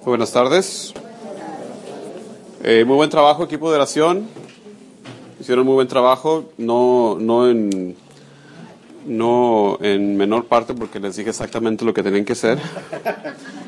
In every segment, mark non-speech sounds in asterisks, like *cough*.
Muy buenas tardes. Eh, muy buen trabajo, equipo de oración. Hicieron muy buen trabajo, no, no, en, no en menor parte porque les dije exactamente lo que tenían que hacer.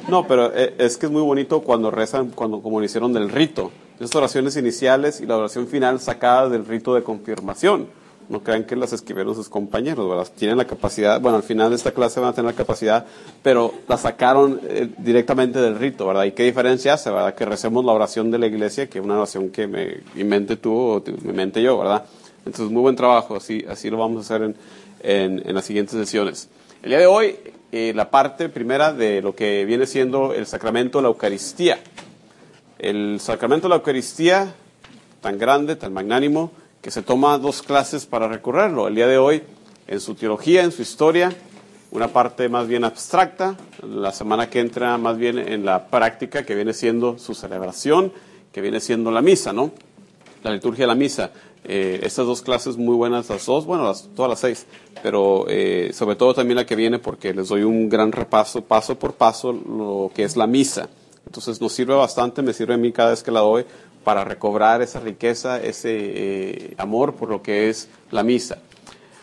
No, pero eh, es que es muy bonito cuando rezan, cuando como lo hicieron del rito. Estas oraciones iniciales y la oración final sacada del rito de confirmación. No crean que las escribieron sus compañeros, ¿verdad? Tienen la capacidad, bueno, al final de esta clase van a tener la capacidad, pero la sacaron eh, directamente del rito, ¿verdad? ¿Y qué diferencia hace, verdad? Que recemos la oración de la iglesia, que es una oración que me invente tú o me invente yo, ¿verdad? Entonces, muy buen trabajo, así, así lo vamos a hacer en, en, en las siguientes sesiones. El día de hoy, eh, la parte primera de lo que viene siendo el sacramento de la Eucaristía. El sacramento de la Eucaristía, tan grande, tan magnánimo, que se toma dos clases para recorrerlo. El día de hoy, en su teología, en su historia, una parte más bien abstracta, la semana que entra más bien en la práctica, que viene siendo su celebración, que viene siendo la misa, ¿no? La liturgia de la misa. Eh, estas dos clases muy buenas, las dos, bueno, todas las seis, pero eh, sobre todo también la que viene porque les doy un gran repaso, paso por paso, lo que es la misa. Entonces nos sirve bastante, me sirve a mí cada vez que la doy para recobrar esa riqueza, ese eh, amor por lo que es la misa.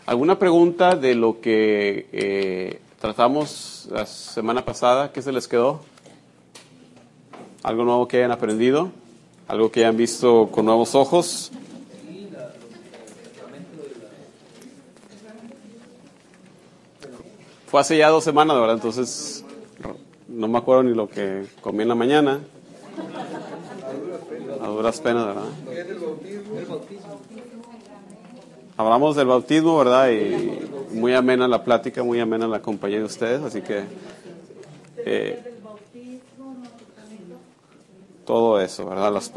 ¿Alguna pregunta de lo que eh, tratamos la semana pasada? ¿Qué se les quedó? ¿Algo nuevo que hayan aprendido? ¿Algo que hayan visto con nuevos ojos? Fue hace ya dos semanas, ¿verdad? Entonces no me acuerdo ni lo que comí en la mañana. Duras penas, ¿verdad? Hablamos del bautismo, ¿verdad? Y muy amena la plática, muy amena la compañía de ustedes, así que eh, todo eso, ¿verdad? Las,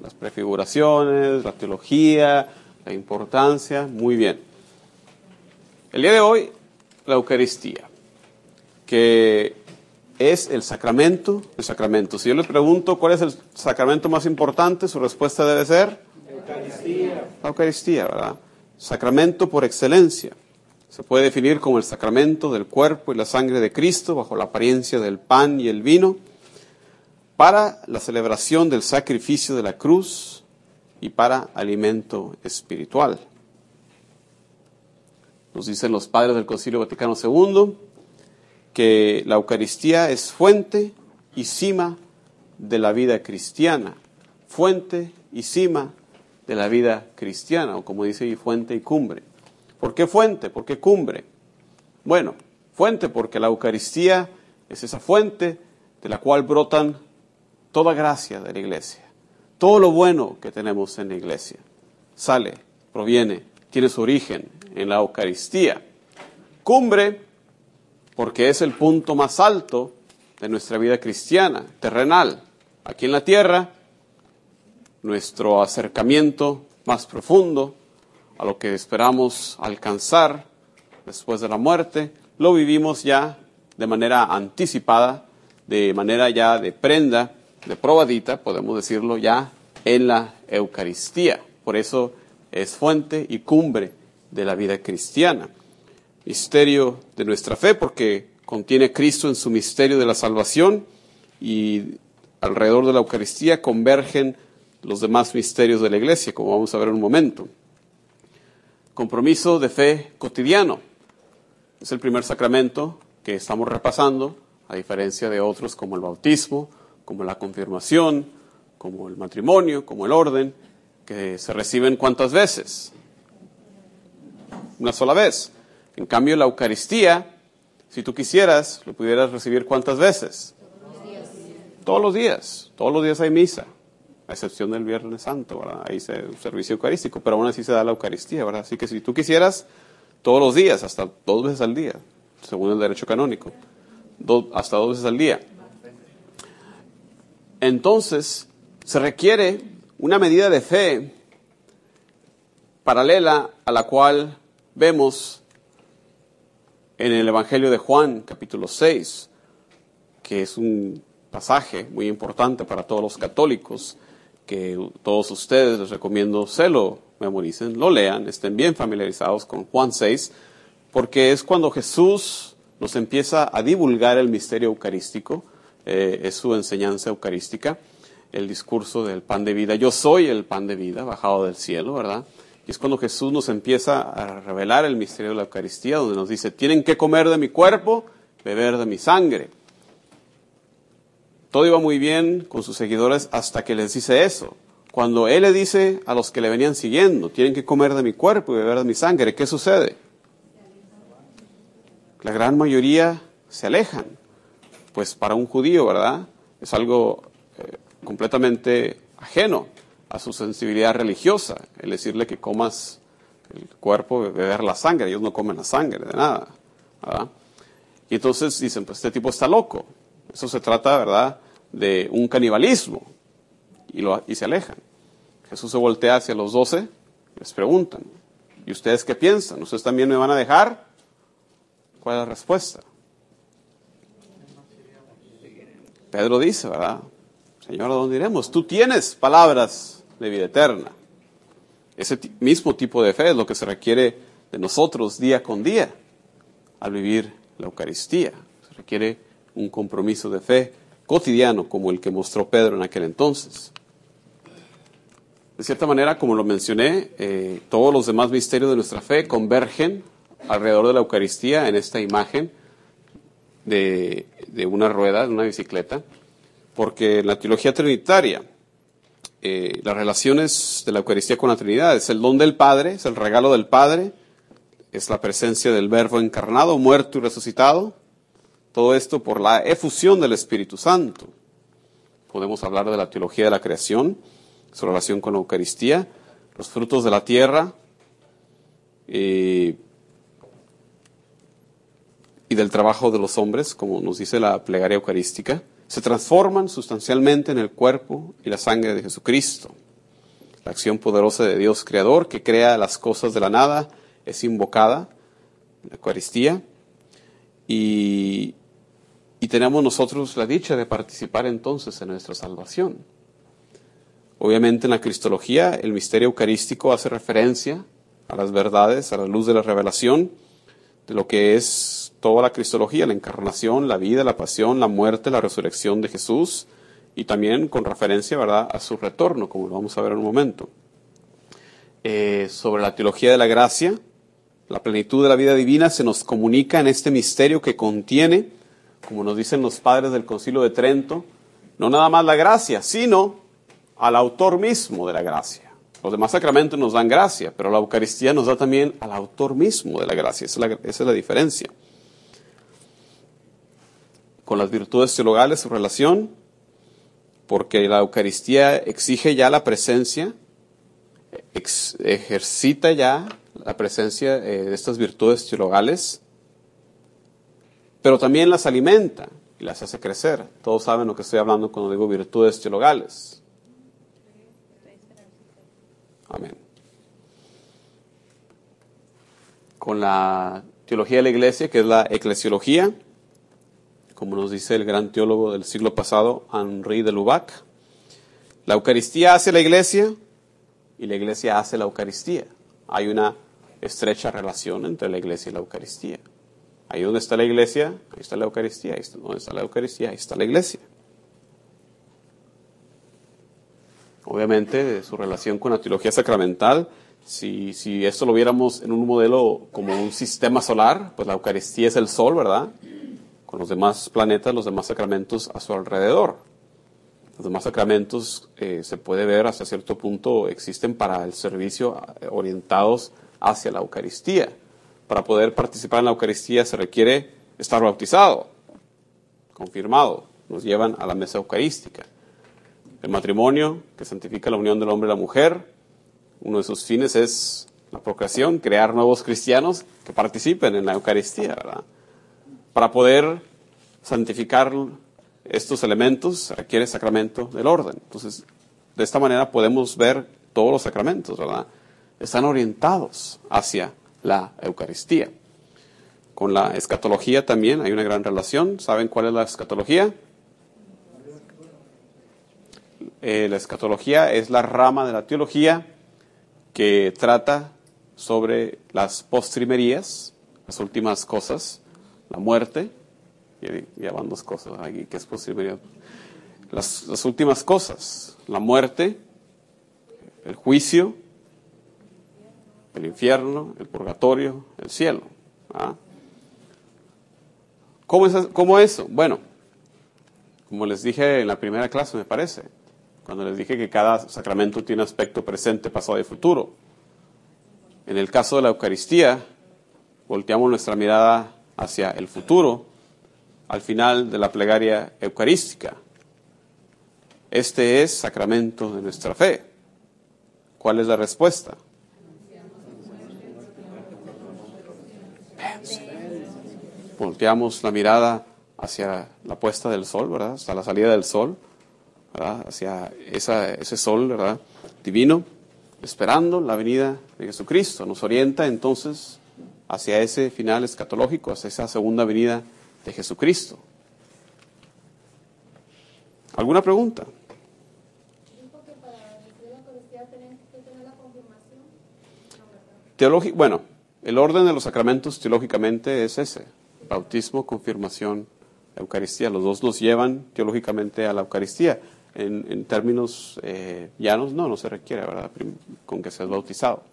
las prefiguraciones, la teología, la importancia, muy bien. El día de hoy, la Eucaristía, que es el sacramento el sacramento. Si yo le pregunto cuál es el sacramento más importante, su respuesta debe ser Eucaristía. la Eucaristía, ¿verdad? Sacramento por excelencia. Se puede definir como el sacramento del cuerpo y la sangre de Cristo bajo la apariencia del pan y el vino para la celebración del sacrificio de la cruz y para alimento espiritual. Nos dicen los padres del Concilio Vaticano II que la Eucaristía es fuente y cima de la vida cristiana, fuente y cima de la vida cristiana, o como dice, fuente y cumbre. ¿Por qué fuente? ¿Por qué cumbre? Bueno, fuente porque la Eucaristía es esa fuente de la cual brotan toda gracia de la iglesia, todo lo bueno que tenemos en la iglesia. Sale, proviene, tiene su origen en la Eucaristía. Cumbre porque es el punto más alto de nuestra vida cristiana, terrenal. Aquí en la tierra, nuestro acercamiento más profundo a lo que esperamos alcanzar después de la muerte, lo vivimos ya de manera anticipada, de manera ya de prenda, de probadita, podemos decirlo ya, en la Eucaristía. Por eso es fuente y cumbre de la vida cristiana misterio de nuestra fe, porque contiene Cristo en su misterio de la salvación y alrededor de la Eucaristía convergen los demás misterios de la Iglesia, como vamos a ver en un momento. Compromiso de fe cotidiano. Es el primer sacramento que estamos repasando, a diferencia de otros como el bautismo, como la confirmación, como el matrimonio, como el orden, que se reciben cuántas veces? Una sola vez. En cambio, la Eucaristía, si tú quisieras, lo pudieras recibir cuántas veces? Todos los días. Todos los días hay misa, a excepción del Viernes Santo, ¿verdad? Ahí se un servicio eucarístico, pero aún así se da la Eucaristía, ¿verdad? Así que si tú quisieras, todos los días, hasta dos veces al día, según el derecho canónico, hasta dos veces al día. Entonces, se requiere una medida de fe paralela a la cual vemos en el Evangelio de Juan, capítulo 6, que es un pasaje muy importante para todos los católicos, que todos ustedes les recomiendo se lo memoricen, lo lean, estén bien familiarizados con Juan 6, porque es cuando Jesús nos empieza a divulgar el misterio eucarístico, eh, es su enseñanza eucarística, el discurso del pan de vida. Yo soy el pan de vida bajado del cielo, ¿verdad? Y es cuando Jesús nos empieza a revelar el misterio de la Eucaristía, donde nos dice, tienen que comer de mi cuerpo, beber de mi sangre. Todo iba muy bien con sus seguidores hasta que les dice eso. Cuando Él le dice a los que le venían siguiendo, tienen que comer de mi cuerpo y beber de mi sangre, ¿qué sucede? La gran mayoría se alejan. Pues para un judío, ¿verdad? Es algo eh, completamente ajeno a su sensibilidad religiosa, el decirle que comas el cuerpo, beber la sangre. Ellos no comen la sangre de nada. Y entonces dicen, pues este tipo está loco. Eso se trata, ¿verdad?, de un canibalismo. Y, lo, y se alejan. Jesús se voltea hacia los doce, les preguntan, ¿y ustedes qué piensan? ¿Ustedes también me van a dejar? ¿Cuál es la respuesta? Pedro dice, ¿verdad? Señor, ¿a dónde iremos? Tú tienes palabras de vida eterna. Ese mismo tipo de fe es lo que se requiere de nosotros día con día al vivir la Eucaristía. Se requiere un compromiso de fe cotidiano como el que mostró Pedro en aquel entonces. De cierta manera, como lo mencioné, eh, todos los demás misterios de nuestra fe convergen alrededor de la Eucaristía en esta imagen de, de una rueda, de una bicicleta, porque en la teología trinitaria, eh, las relaciones de la Eucaristía con la Trinidad. Es el don del Padre, es el regalo del Padre, es la presencia del Verbo encarnado, muerto y resucitado, todo esto por la efusión del Espíritu Santo. Podemos hablar de la teología de la creación, su relación con la Eucaristía, los frutos de la tierra eh, y del trabajo de los hombres, como nos dice la plegaria eucarística, se transforman sustancialmente en el cuerpo y la sangre de Jesucristo. La acción poderosa de Dios Creador que crea las cosas de la nada es invocada la Eucaristía y, y tenemos nosotros la dicha de participar entonces en nuestra salvación. Obviamente en la Cristología el misterio eucarístico hace referencia a las verdades, a la luz de la revelación, de lo que es toda la Cristología, la encarnación, la vida, la pasión, la muerte, la resurrección de Jesús, y también con referencia ¿verdad? a su retorno, como lo vamos a ver en un momento. Eh, sobre la teología de la gracia, la plenitud de la vida divina se nos comunica en este misterio que contiene, como nos dicen los padres del Concilio de Trento, no nada más la gracia, sino al autor mismo de la gracia. Los demás sacramentos nos dan gracia, pero la Eucaristía nos da también al autor mismo de la gracia. Esa es la, esa es la diferencia. Con las virtudes teologales, su relación, porque la Eucaristía exige ya la presencia, ejercita ya la presencia eh, de estas virtudes teologales, pero también las alimenta y las hace crecer. Todos saben lo que estoy hablando cuando digo virtudes teologales. Amén. Con la teología de la iglesia, que es la eclesiología, como nos dice el gran teólogo del siglo pasado, Henri de Lubac, la Eucaristía hace la iglesia y la iglesia hace la Eucaristía. Hay una estrecha relación entre la iglesia y la Eucaristía. Ahí donde está la iglesia, ahí está la Eucaristía, ahí donde está la Eucaristía, ahí está la iglesia. obviamente, su relación con la teología sacramental. Si, si esto lo viéramos en un modelo como un sistema solar, pues la Eucaristía es el Sol, ¿verdad? Con los demás planetas, los demás sacramentos a su alrededor. Los demás sacramentos eh, se puede ver hasta cierto punto existen para el servicio eh, orientados hacia la Eucaristía. Para poder participar en la Eucaristía se requiere estar bautizado, confirmado. Nos llevan a la mesa eucarística. El matrimonio, que santifica la unión del hombre y la mujer, uno de sus fines es la procreación, crear nuevos cristianos que participen en la Eucaristía, ¿verdad? Para poder santificar estos elementos requiere sacramento del orden. Entonces, de esta manera podemos ver todos los sacramentos, ¿verdad? Están orientados hacia la Eucaristía. Con la escatología también hay una gran relación. ¿Saben cuál es la escatología? Eh, la escatología es la rama de la teología que trata sobre las postrimerías, las últimas cosas, la muerte, ya van dos cosas aquí que es posible. Las, las últimas cosas, la muerte, el juicio, el infierno, el purgatorio, el cielo. ¿ah? ¿Cómo, es, ¿Cómo eso? Bueno, como les dije en la primera clase, me parece, cuando les dije que cada sacramento tiene aspecto presente, pasado y futuro. En el caso de la Eucaristía, volteamos nuestra mirada hacia el futuro al final de la plegaria eucarística. Este es sacramento de nuestra fe. ¿Cuál es la respuesta? Volteamos la mirada hacia la puesta del sol, ¿verdad? Hasta la salida del sol, ¿verdad? Hacia ese sol, ¿verdad? Divino, esperando la venida de Jesucristo. Nos orienta entonces hacia ese final escatológico, hacia esa segunda venida de Jesucristo. ¿Alguna pregunta? Teológico, bueno, el orden de los sacramentos teológicamente es ese, bautismo, confirmación, Eucaristía. Los dos nos llevan teológicamente a la Eucaristía. En, términos eh, llanos, no, no se requiere, ¿verdad? Con que seas bautizado.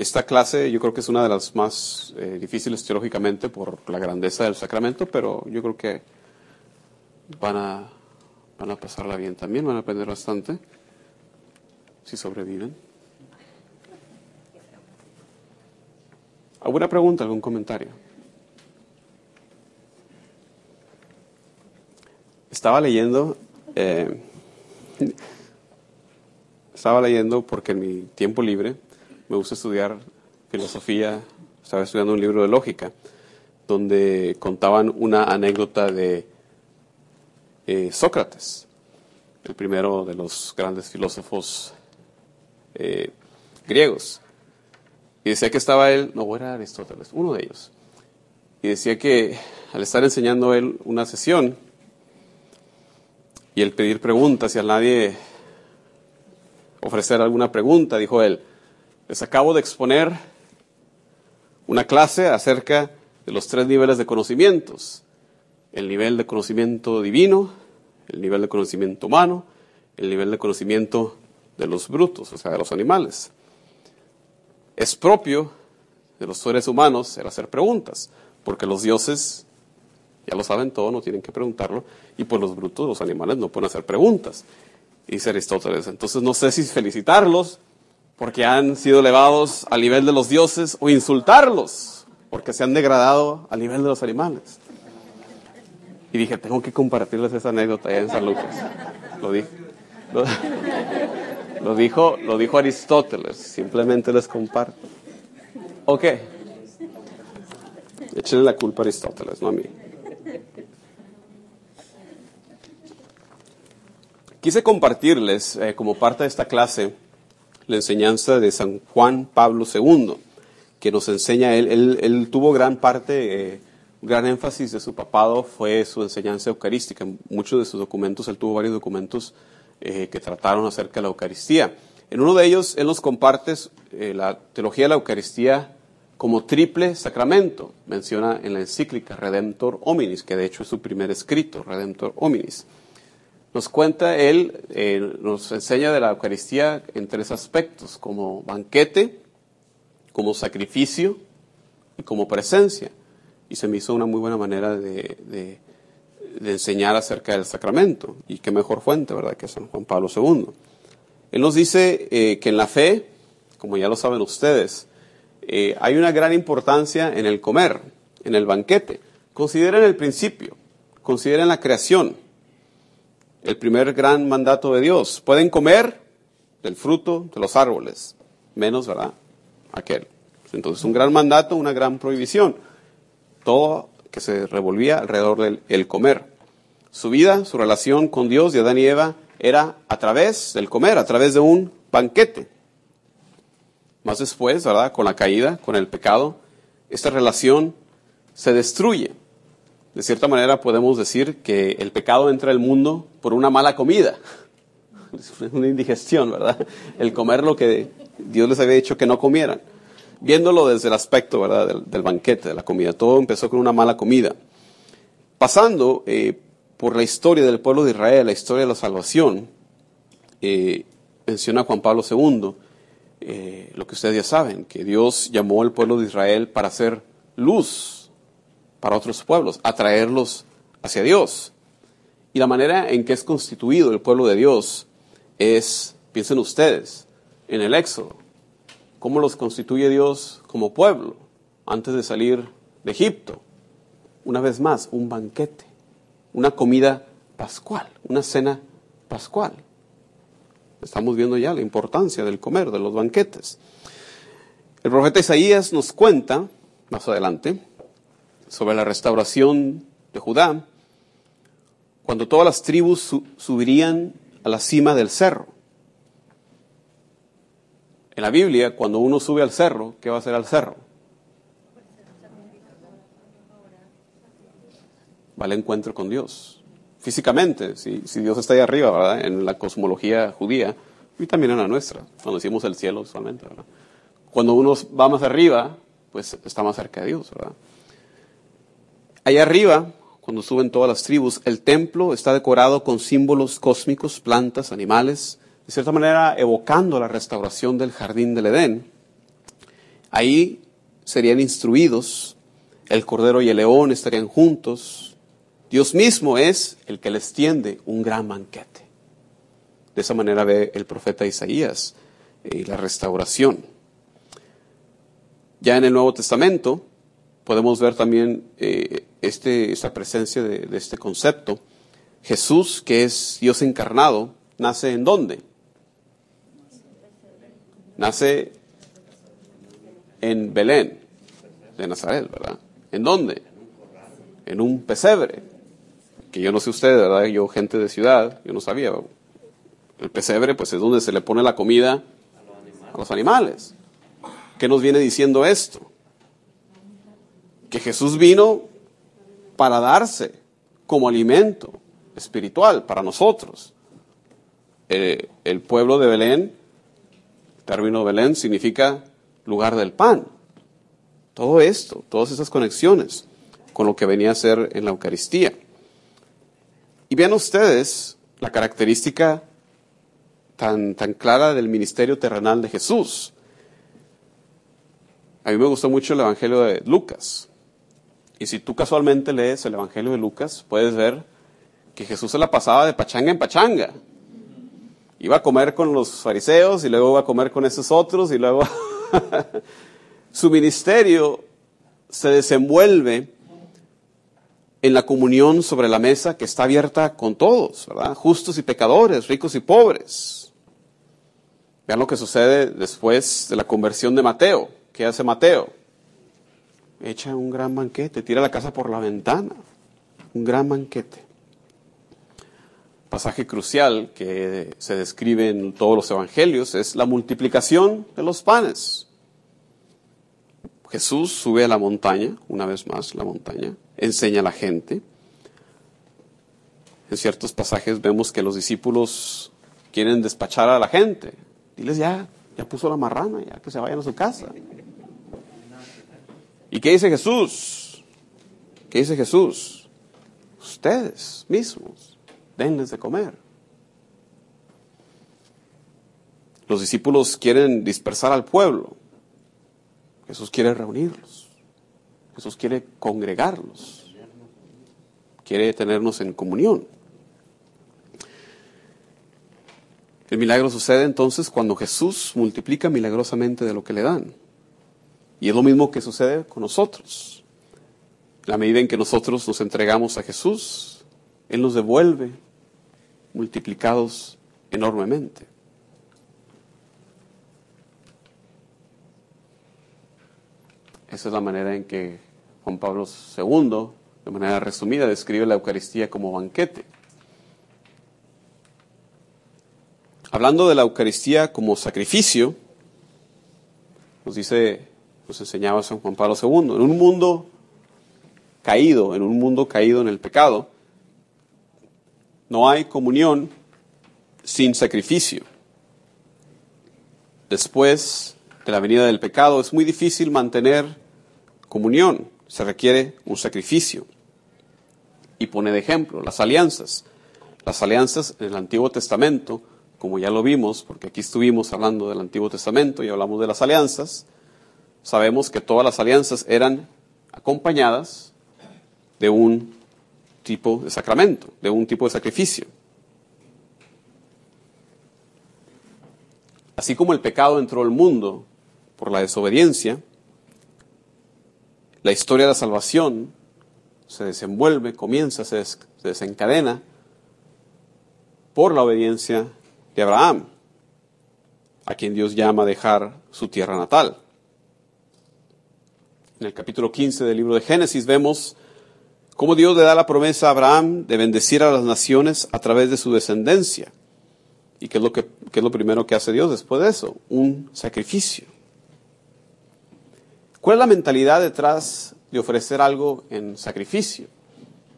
Esta clase yo creo que es una de las más eh, difíciles teológicamente por la grandeza del sacramento, pero yo creo que van a, van a pasarla bien también, van a aprender bastante si sobreviven. ¿Alguna pregunta, algún comentario? Estaba leyendo, eh, *laughs* estaba leyendo porque en mi tiempo libre me gusta estudiar filosofía, estaba estudiando un libro de lógica, donde contaban una anécdota de eh, Sócrates, el primero de los grandes filósofos eh, griegos. Y decía que estaba él, no, era Aristóteles, uno de ellos. Y decía que al estar enseñando él una sesión y el pedir preguntas y a nadie ofrecer alguna pregunta, dijo él, les acabo de exponer una clase acerca de los tres niveles de conocimientos. El nivel de conocimiento divino, el nivel de conocimiento humano, el nivel de conocimiento de los brutos, o sea, de los animales. Es propio de los seres humanos el hacer preguntas, porque los dioses ya lo saben todo, no tienen que preguntarlo, y pues los brutos, los animales, no pueden hacer preguntas. dice Aristóteles, entonces no sé si felicitarlos porque han sido elevados al nivel de los dioses o insultarlos porque se han degradado al nivel de los animales. Y dije, tengo que compartirles esa anécdota allá en San Lucas. Lo dije. *laughs* Lo, dijo, lo dijo Aristóteles, simplemente les comparto. Ok. Échenle la culpa a Aristóteles, no a mí. Quise compartirles, eh, como parte de esta clase, la enseñanza de San Juan Pablo II, que nos enseña, él, él, tuvo gran parte, eh, gran énfasis de su papado fue su enseñanza eucarística. Muchos de sus documentos, él tuvo varios documentos eh, que trataron acerca de la Eucaristía. En uno de ellos, él nos comparte eh, la teología de la Eucaristía como triple sacramento. Menciona en la encíclica Redemptor Hominis, que de hecho es su primer escrito, Redemptor Hominis. Nos cuenta él, eh, nos enseña de la Eucaristía en tres aspectos, como banquete, como sacrificio y como presencia. Y se me hizo una muy buena manera de enseñar acerca del sacramento. Y qué mejor fuente, ¿verdad?, que San Juan Pablo II. Él nos dice eh, que en la fe, como ya lo saben ustedes, eh, hay una gran importancia en el comer, en el banquete. Consideren el principio, consideren la creación, el primer gran mandato de Dios. Pueden comer del fruto de los árboles, menos, ¿verdad?, aquel. Entonces, un gran mandato, una gran prohibición. Todo que se revolvía alrededor del comer. Su vida, su relación con Dios de Adán y Eva era a través del comer, a través de un banquete. Más después, ¿verdad? Con la caída, con el pecado, esta relación se destruye. De cierta manera podemos decir que el pecado entra al mundo por una mala comida, *laughs* una indigestión, ¿verdad? El comer lo que Dios les había dicho que no comieran. viéndolo desde el aspecto ¿verdad? Del, banquete, de la comida. Todo empezó con una mala comida. Pasando eh, por la historia del pueblo de Israel, la historia de la salvación, eh, menciona Juan Pablo II, eh, lo que ustedes ya saben, que Dios llamó al pueblo de Israel para hacer luz para otros pueblos, atraerlos hacia Dios. Y la manera en que es constituido el pueblo de Dios es, piensen ustedes, en el Éxodo. ¿Cómo los constituye Dios como pueblo antes de salir de Egipto? Una vez más, un banquete, una comida pascual, una cena pascual. Estamos viendo ya la importancia del comer, de los banquetes. El profeta Isaías nos cuenta, más adelante, sobre la restauración de Judá, cuando todas las tribus subirían a la cima del cerro. En la Biblia, cuando uno sube al cerro, ¿qué va a hacer al cerro? Va al encuentro con Dios. Físicamente, si, Dios está ahí arriba, ¿verdad? En la cosmología judía, y también en la nuestra, cuando decimos el cielo usualmente, ¿verdad? Cuando uno va más arriba, pues está más cerca de Dios, ¿verdad? Allá arriba, cuando suben todas las tribus, el templo está decorado con símbolos cósmicos, plantas, animales, de cierta manera evocando la restauración del jardín del Edén. Ahí serían instruidos, el cordero y el león estarían juntos. Dios mismo es el que les tiende un gran banquete. De esa manera ve el profeta Isaías y la restauración. Ya en el Nuevo Testamento podemos ver también eh, este, esta presencia de, de este concepto. Jesús, que es Dios encarnado, nace en dónde? Nace en Belén de Nazaret, ¿verdad? ¿En dónde? En un pesebre. Que yo no sé ustedes, ¿verdad? Yo, gente de ciudad, yo no sabía. El pesebre, pues es donde se le pone la comida a los animales. ¿Qué nos viene diciendo esto? Que Jesús vino para darse como alimento espiritual para nosotros. Eh, el pueblo de Belén, el término Belén significa lugar del pan. Todo esto, todas esas conexiones con lo que venía a ser en la Eucaristía. Y vean ustedes la característica tan, tan clara del ministerio terrenal de Jesús. A mí me gustó mucho el Evangelio de Lucas. Y si tú casualmente lees el Evangelio de Lucas, puedes ver que Jesús se la pasaba de pachanga en pachanga. Iba a comer con los fariseos y luego iba a comer con esos otros y luego *laughs* su ministerio se desenvuelve en la comunión sobre la mesa que está abierta con todos, ¿verdad? Justos y pecadores, ricos y pobres. Vean lo que sucede después de la conversión de Mateo. ¿Qué hace Mateo? Echa un gran banquete, tira la casa por la ventana. Un gran banquete. Pasaje crucial que se describe en todos los evangelios es la multiplicación de los panes. Jesús sube a la montaña, una vez más la montaña, enseña a la gente. En ciertos pasajes vemos que los discípulos quieren despachar a la gente. Diles ya, ya puso la marrana, ya que se vayan a su casa. ¿Y qué dice Jesús? ¿Qué dice Jesús? Ustedes mismos, denles de comer. Los discípulos quieren dispersar al pueblo. Jesús quiere reunirlos. Jesús quiere congregarlos. Quiere tenernos en comunión. El milagro sucede entonces cuando Jesús multiplica milagrosamente de lo que le dan. Y es lo mismo que sucede con nosotros. La medida en que nosotros nos entregamos a Jesús, Él nos devuelve multiplicados enormemente. Esa es la manera en que Juan Pablo II, de manera resumida, describe la Eucaristía como banquete. Hablando de la Eucaristía como sacrificio, nos dice, nos enseñaba San Juan Pablo II, en un mundo caído, en un mundo caído en el pecado, no hay comunión sin sacrificio. Después de la venida del pecado, es muy difícil mantener comunión. Se requiere un sacrificio. Y pone de ejemplo las alianzas. Las alianzas en el Antiguo Testamento, como ya lo vimos, porque aquí estuvimos hablando del Antiguo Testamento y hablamos de las alianzas, sabemos que todas las alianzas eran acompañadas de un tipo de sacramento, de un tipo de sacrificio. Así como el pecado entró al mundo por la desobediencia, la historia de la salvación se desenvuelve, comienza, se, desencadena por la obediencia de Abraham, a quien Dios llama a dejar su tierra natal. En el capítulo 15 del libro de Génesis vemos cómo Dios le da la promesa a Abraham de bendecir a las naciones a través de su descendencia. ¿Y qué es lo, que, es lo primero que hace Dios después de eso? Un sacrificio. ¿Cuál es la mentalidad detrás de ofrecer algo en sacrificio?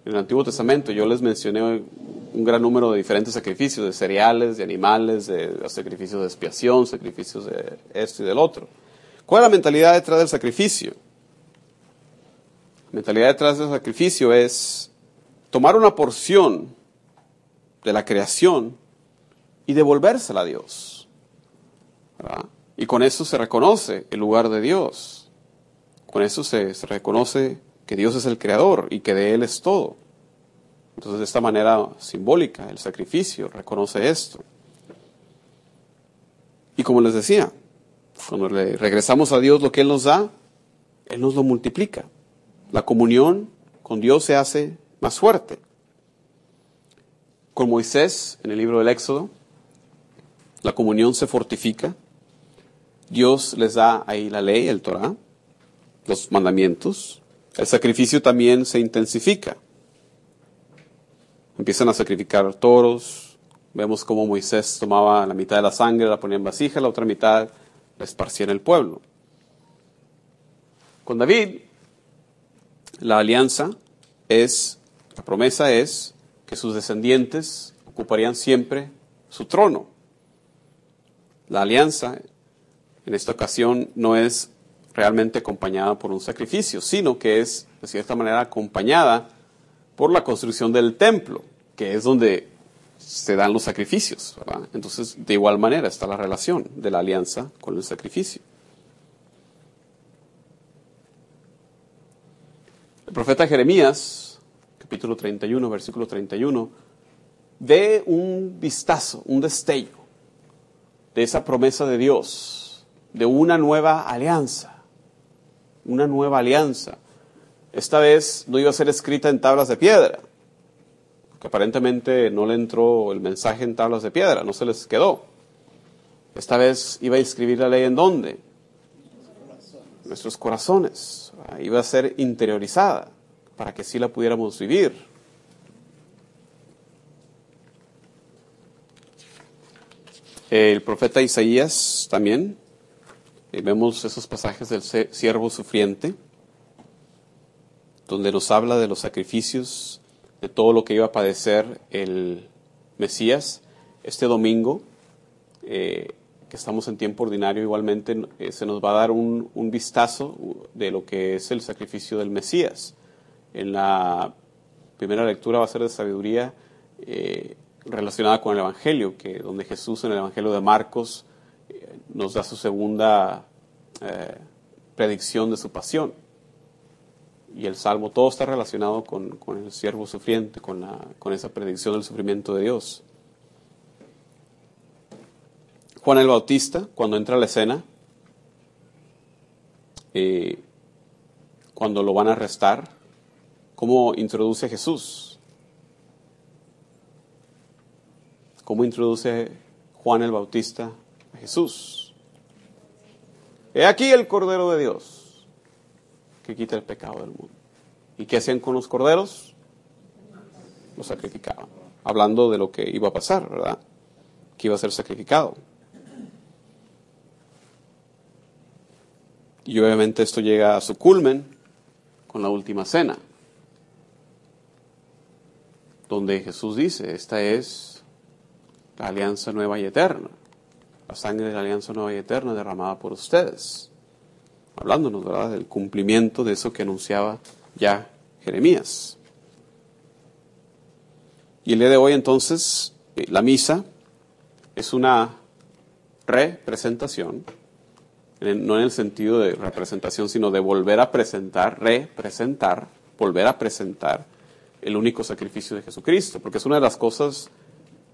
En el Antiguo Testamento yo les mencioné un gran número de diferentes sacrificios, de cereales, de animales, de, sacrificios de expiación, sacrificios de esto y del otro. ¿Cuál es la mentalidad detrás del sacrificio? Mentalidad detrás del sacrificio es tomar una porción de la creación y devolvérsela a Dios. Y con eso se reconoce el lugar de Dios. Con eso se, reconoce que Dios es el creador y que de Él es todo. Entonces, de esta manera simbólica, el sacrificio reconoce esto. Y como les decía, cuando le regresamos a Dios lo que Él nos da, Él nos lo multiplica. La comunión con Dios se hace más fuerte. Con Moisés, en el libro del Éxodo, la comunión se fortifica. Dios les da ahí la ley, el Torah, los mandamientos. El sacrificio también se intensifica. Empiezan a sacrificar toros. Vemos cómo Moisés tomaba la mitad de la sangre, la ponía en vasija, la otra mitad la esparcía en el pueblo. Con David, la alianza es, la promesa es que sus descendientes ocuparían siempre su trono. La alianza en esta ocasión no es realmente acompañada por un sacrificio, sino que es de cierta manera acompañada por la construcción del templo, que es donde se dan los sacrificios. Entonces, de igual manera está la relación de la alianza con el sacrificio. El profeta Jeremías, capítulo 31, versículo 31, ve un vistazo, un destello de esa promesa de Dios, de una nueva alianza, una nueva alianza. Esta vez no iba a ser escrita en tablas de piedra, porque aparentemente no le entró el mensaje en tablas de piedra, no se les quedó. Esta vez iba a escribir la ley en dónde? Nuestros corazones. Iba a ser interiorizada para que sí la pudiéramos vivir. El profeta Isaías también, eh, vemos esos pasajes del siervo sufriente, donde nos habla de los sacrificios, de todo lo que iba a padecer el Mesías. Este domingo, eh, que estamos en tiempo ordinario, igualmente eh, se nos va a dar un, vistazo de lo que es el sacrificio del Mesías. En la primera lectura va a ser de sabiduría relacionada con el Evangelio, que donde Jesús en el Evangelio de Marcos eh, nos da su segunda eh, predicción de su pasión. Y el Salmo, todo está relacionado con, el siervo sufriente, con, la, con esa predicción del sufrimiento de Dios. Juan el Bautista, cuando entra a la escena, eh, cuando lo van a arrestar, ¿cómo introduce Jesús? cómo introduce Juan el Bautista a Jesús. He aquí el Cordero de Dios que quita el pecado del mundo. ¿Y qué hacían con los corderos? Los sacrificaban. Hablando de lo que iba a pasar, ¿verdad? Que iba a ser sacrificado. Y obviamente esto llega a su culmen con la última cena, donde Jesús dice, esta es la alianza nueva y eterna. la sangre de la alianza nueva y eterna derramada por ustedes. Hablándonos, ¿verdad?, del cumplimiento de eso que anunciaba ya Jeremías. Y el día de hoy entonces, eh, la misa es una representación, no en el sentido de representación, sino de volver a presentar, representar, volver a presentar el único sacrificio de Jesucristo, porque es una de las cosas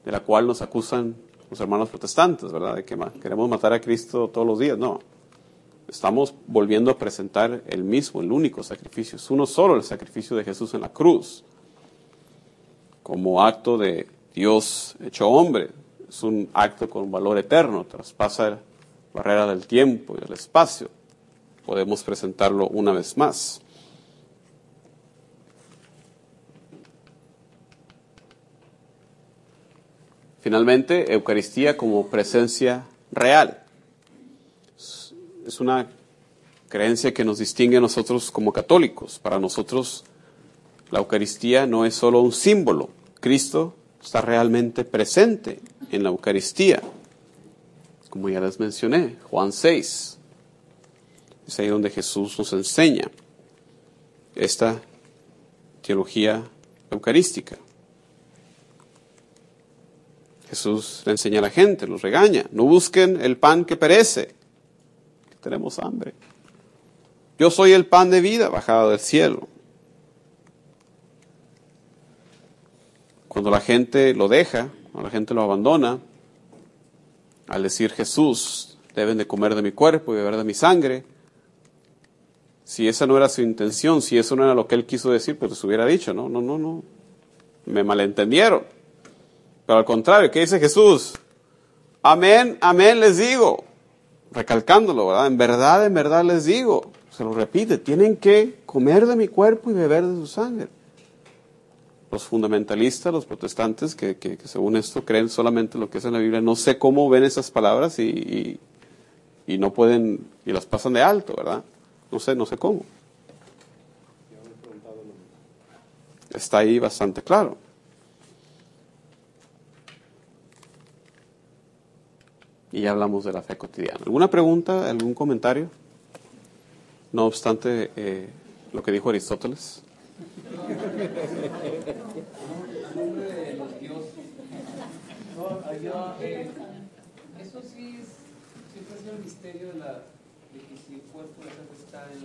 de la cual nos acusan los hermanos protestantes, ¿verdad? De que queremos matar a Cristo todos los días. No, estamos volviendo a presentar el mismo, el único sacrificio. Es uno solo el sacrificio de Jesús en la cruz, como acto de Dios hecho hombre. Es un acto con valor eterno, traspasa barrera del tiempo y del espacio. Podemos presentarlo una vez más. Finalmente, Eucaristía como presencia real. Es una creencia que nos distingue a nosotros como católicos. Para nosotros, la Eucaristía no es solo un símbolo. Cristo está realmente presente en la Eucaristía. Como ya les mencioné, Juan 6. Es ahí donde Jesús nos enseña esta teología eucarística. Jesús le enseña a la gente, los regaña. No busquen el pan que perece. Tenemos hambre. Yo soy el pan de vida bajado del cielo. Cuando la gente lo deja, cuando la gente lo abandona, al decir Jesús, deben de comer de mi cuerpo y beber de mi sangre, si esa no era su intención, si eso no era lo que él quiso decir, pues les hubiera dicho, no, no, no, no, me malentendieron. Pero al contrario, ¿qué dice Jesús? Amén, amén les digo. Recalcándolo, ¿verdad? En verdad, en verdad les digo. Se lo repite, tienen que comer de mi cuerpo y beber de su sangre. Los fundamentalistas, los protestantes, que, según esto creen solamente lo que es en la Biblia, no sé cómo ven esas palabras y, y no pueden, y las pasan de alto, ¿verdad? No sé, no sé cómo. Está ahí bastante claro. y ya hablamos de la fe cotidiana. ¿Alguna pregunta, algún comentario? No obstante eh, lo que dijo Aristóteles. De, de de está en,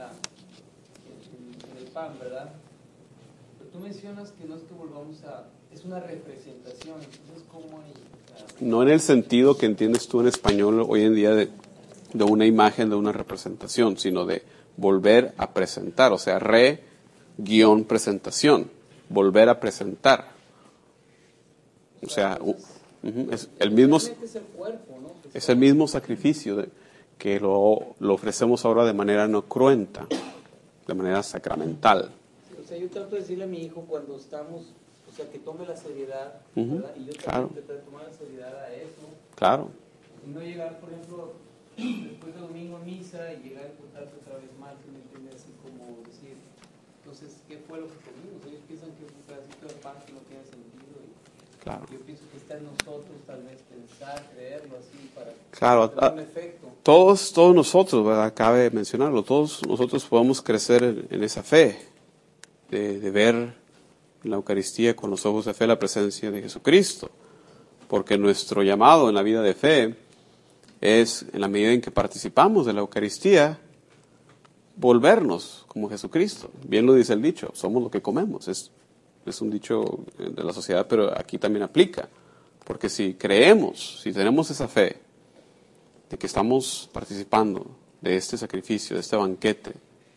el no es que volvamos a... es una representación, entonces ¿cómo hay no en el sentido que entiendes tú en español hoy en día de, una imagen, de una representación, sino de volver a presentar, o sea, re guion presentación, volver a presentar. O sea, es el mismo es el mismo sacrificio que lo, lo, ofrecemos ahora de manera no cruenta, de manera sacramental. o sea, yo trato de decirle a mi hijo cuando estamos o sea, que tome la seriedad, ¿verdad? Y yo claro. también de tomar la seriedad a eso. Claro. Y no llegar, por ejemplo, después de domingo a misa y llegar a encontrarte otra vez mal, que me entiende así como decir, entonces, ¿qué fue lo que comimos? Ellos piensan que un pedacito de pan que no tiene sentido. Y claro. Yo pienso que está en nosotros tal vez pensar, creerlo así para claro, tener un efecto. Todos, todos nosotros, ¿verdad? cabe mencionarlo, todos nosotros podemos crecer en, en esa fe, de, de ver en la Eucaristía con los ojos de fe la presencia de Jesucristo, porque nuestro llamado en la vida de fe es, en la medida en que participamos de la Eucaristía, volvernos como Jesucristo. Bien lo dice el dicho, somos lo que comemos. Es, es un dicho de la sociedad, pero aquí también aplica. Porque si creemos, si tenemos esa fe de que estamos participando de este sacrificio, de este banquete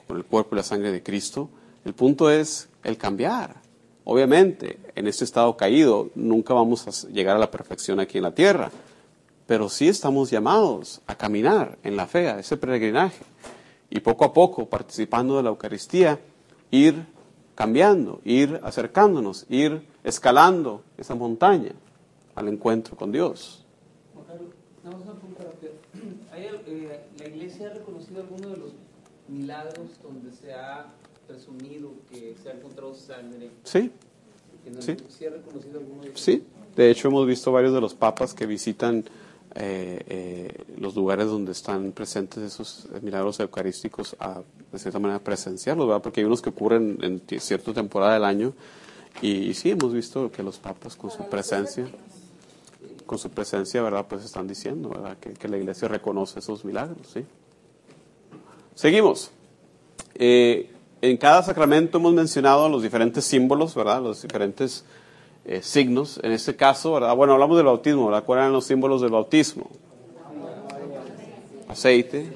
con el cuerpo y la sangre de Cristo, el punto es el cambiar, Obviamente, en este estado caído nunca vamos a llegar a la perfección aquí en la tierra, pero sí estamos llamados a caminar en la fe, a ese peregrinaje, y poco a poco, participando de la Eucaristía, ir cambiando, ir acercándonos, ir escalando esa montaña al encuentro con Dios. *clears throat* Eh, ¿La iglesia ha reconocido alguno de los milagros donde se ha presumido que se ha encontrado sangre. Sí. sí. ha reconocido alguno de Sí. De hecho, hemos visto varios de los papas que visitan eh, eh, los lugares donde están presentes esos milagros eucarísticos a, de cierta manera, presenciarlos, ¿verdad? Porque hay unos que ocurren en cierta temporada del año y, sí hemos visto que los papas con su presencia, con su presencia, ¿verdad? Pues están diciendo, ¿verdad? Que, la iglesia reconoce esos milagros, ¿sí? Seguimos. Eh, en cada sacramento hemos mencionado los diferentes símbolos, ¿verdad? Los diferentes eh, signos. En este caso. Bueno, hablamos del bautismo, ¿verdad? ¿Cuáles eran los símbolos del bautismo? Aceite,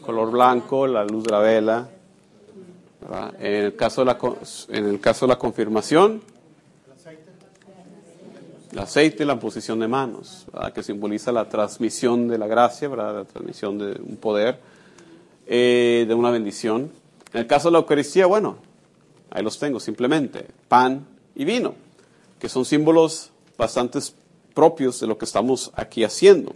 color blanco, la luz de la vela. En el caso de la, en el caso de la confirmación, el aceite la posición de manos, que simboliza la transmisión de la gracia, ¿verdad? la transmisión de un poder, eh, de una bendición. En el caso de la Eucaristía, bueno, ahí los tengo simplemente, pan y vino, que son símbolos bastante propios de lo que estamos aquí haciendo.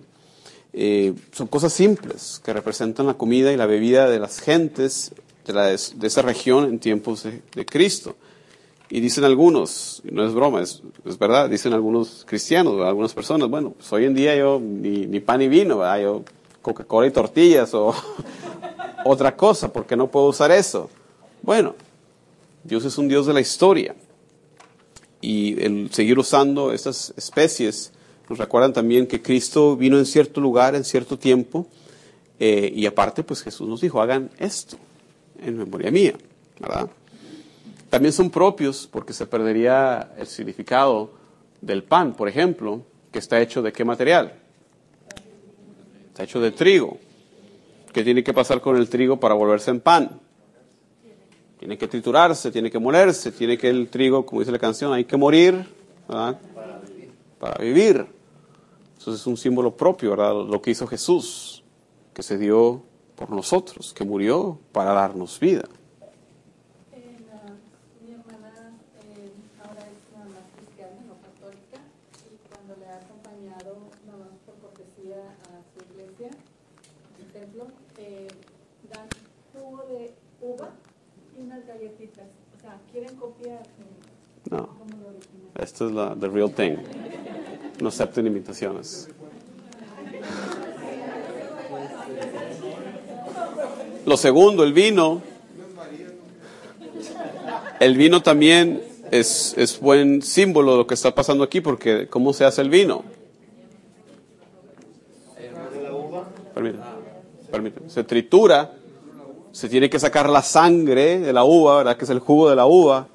Eh, son cosas simples que representan la comida y la bebida de las gentes de, esa región en tiempos de, Cristo. Y dicen algunos, no es broma, es, es verdad, dicen algunos cristianos, ¿verdad? algunas personas, bueno, pues hoy en día yo ni, ni pan ni vino, ¿verdad? yo Coca-Cola y tortillas o *laughs* otra cosa, porque no puedo usar eso. Bueno, Dios es un Dios de la historia y el seguir usando estas especies nos recuerdan también que Cristo vino en cierto lugar, en cierto tiempo, eh, y aparte, pues Jesús nos dijo, hagan esto en memoria mía, ¿verdad? También son propios porque se perdería el significado del pan, por ejemplo, que está hecho de qué material? Está hecho de trigo. ¿Qué tiene que pasar con el trigo para volverse en pan? Tiene que triturarse, tiene que molerse, tiene que el trigo, como dice la canción, hay que morir para vivir. Eso es un símbolo propio, ¿verdad? Lo que hizo Jesús, que se dio por nosotros, que murió para darnos vida. Eh, la- mi hermana eh, ahora es una más cristiana, no católica, y cuando le ha acompañado, nada más por cortesía a su iglesia, el templo, eh, dan jugo de uva y unas galletitas. O sea, quieren copiar eh, No, como esta es la the real thing. No acepten imitaciones. Lo segundo, el vino. El vino también es, es buen símbolo de lo que está pasando aquí, porque ¿cómo se hace el vino? Permíteme, permíteme. Se tritura, se tiene que sacar la sangre de la uva, ¿verdad? Que es el jugo de la uva,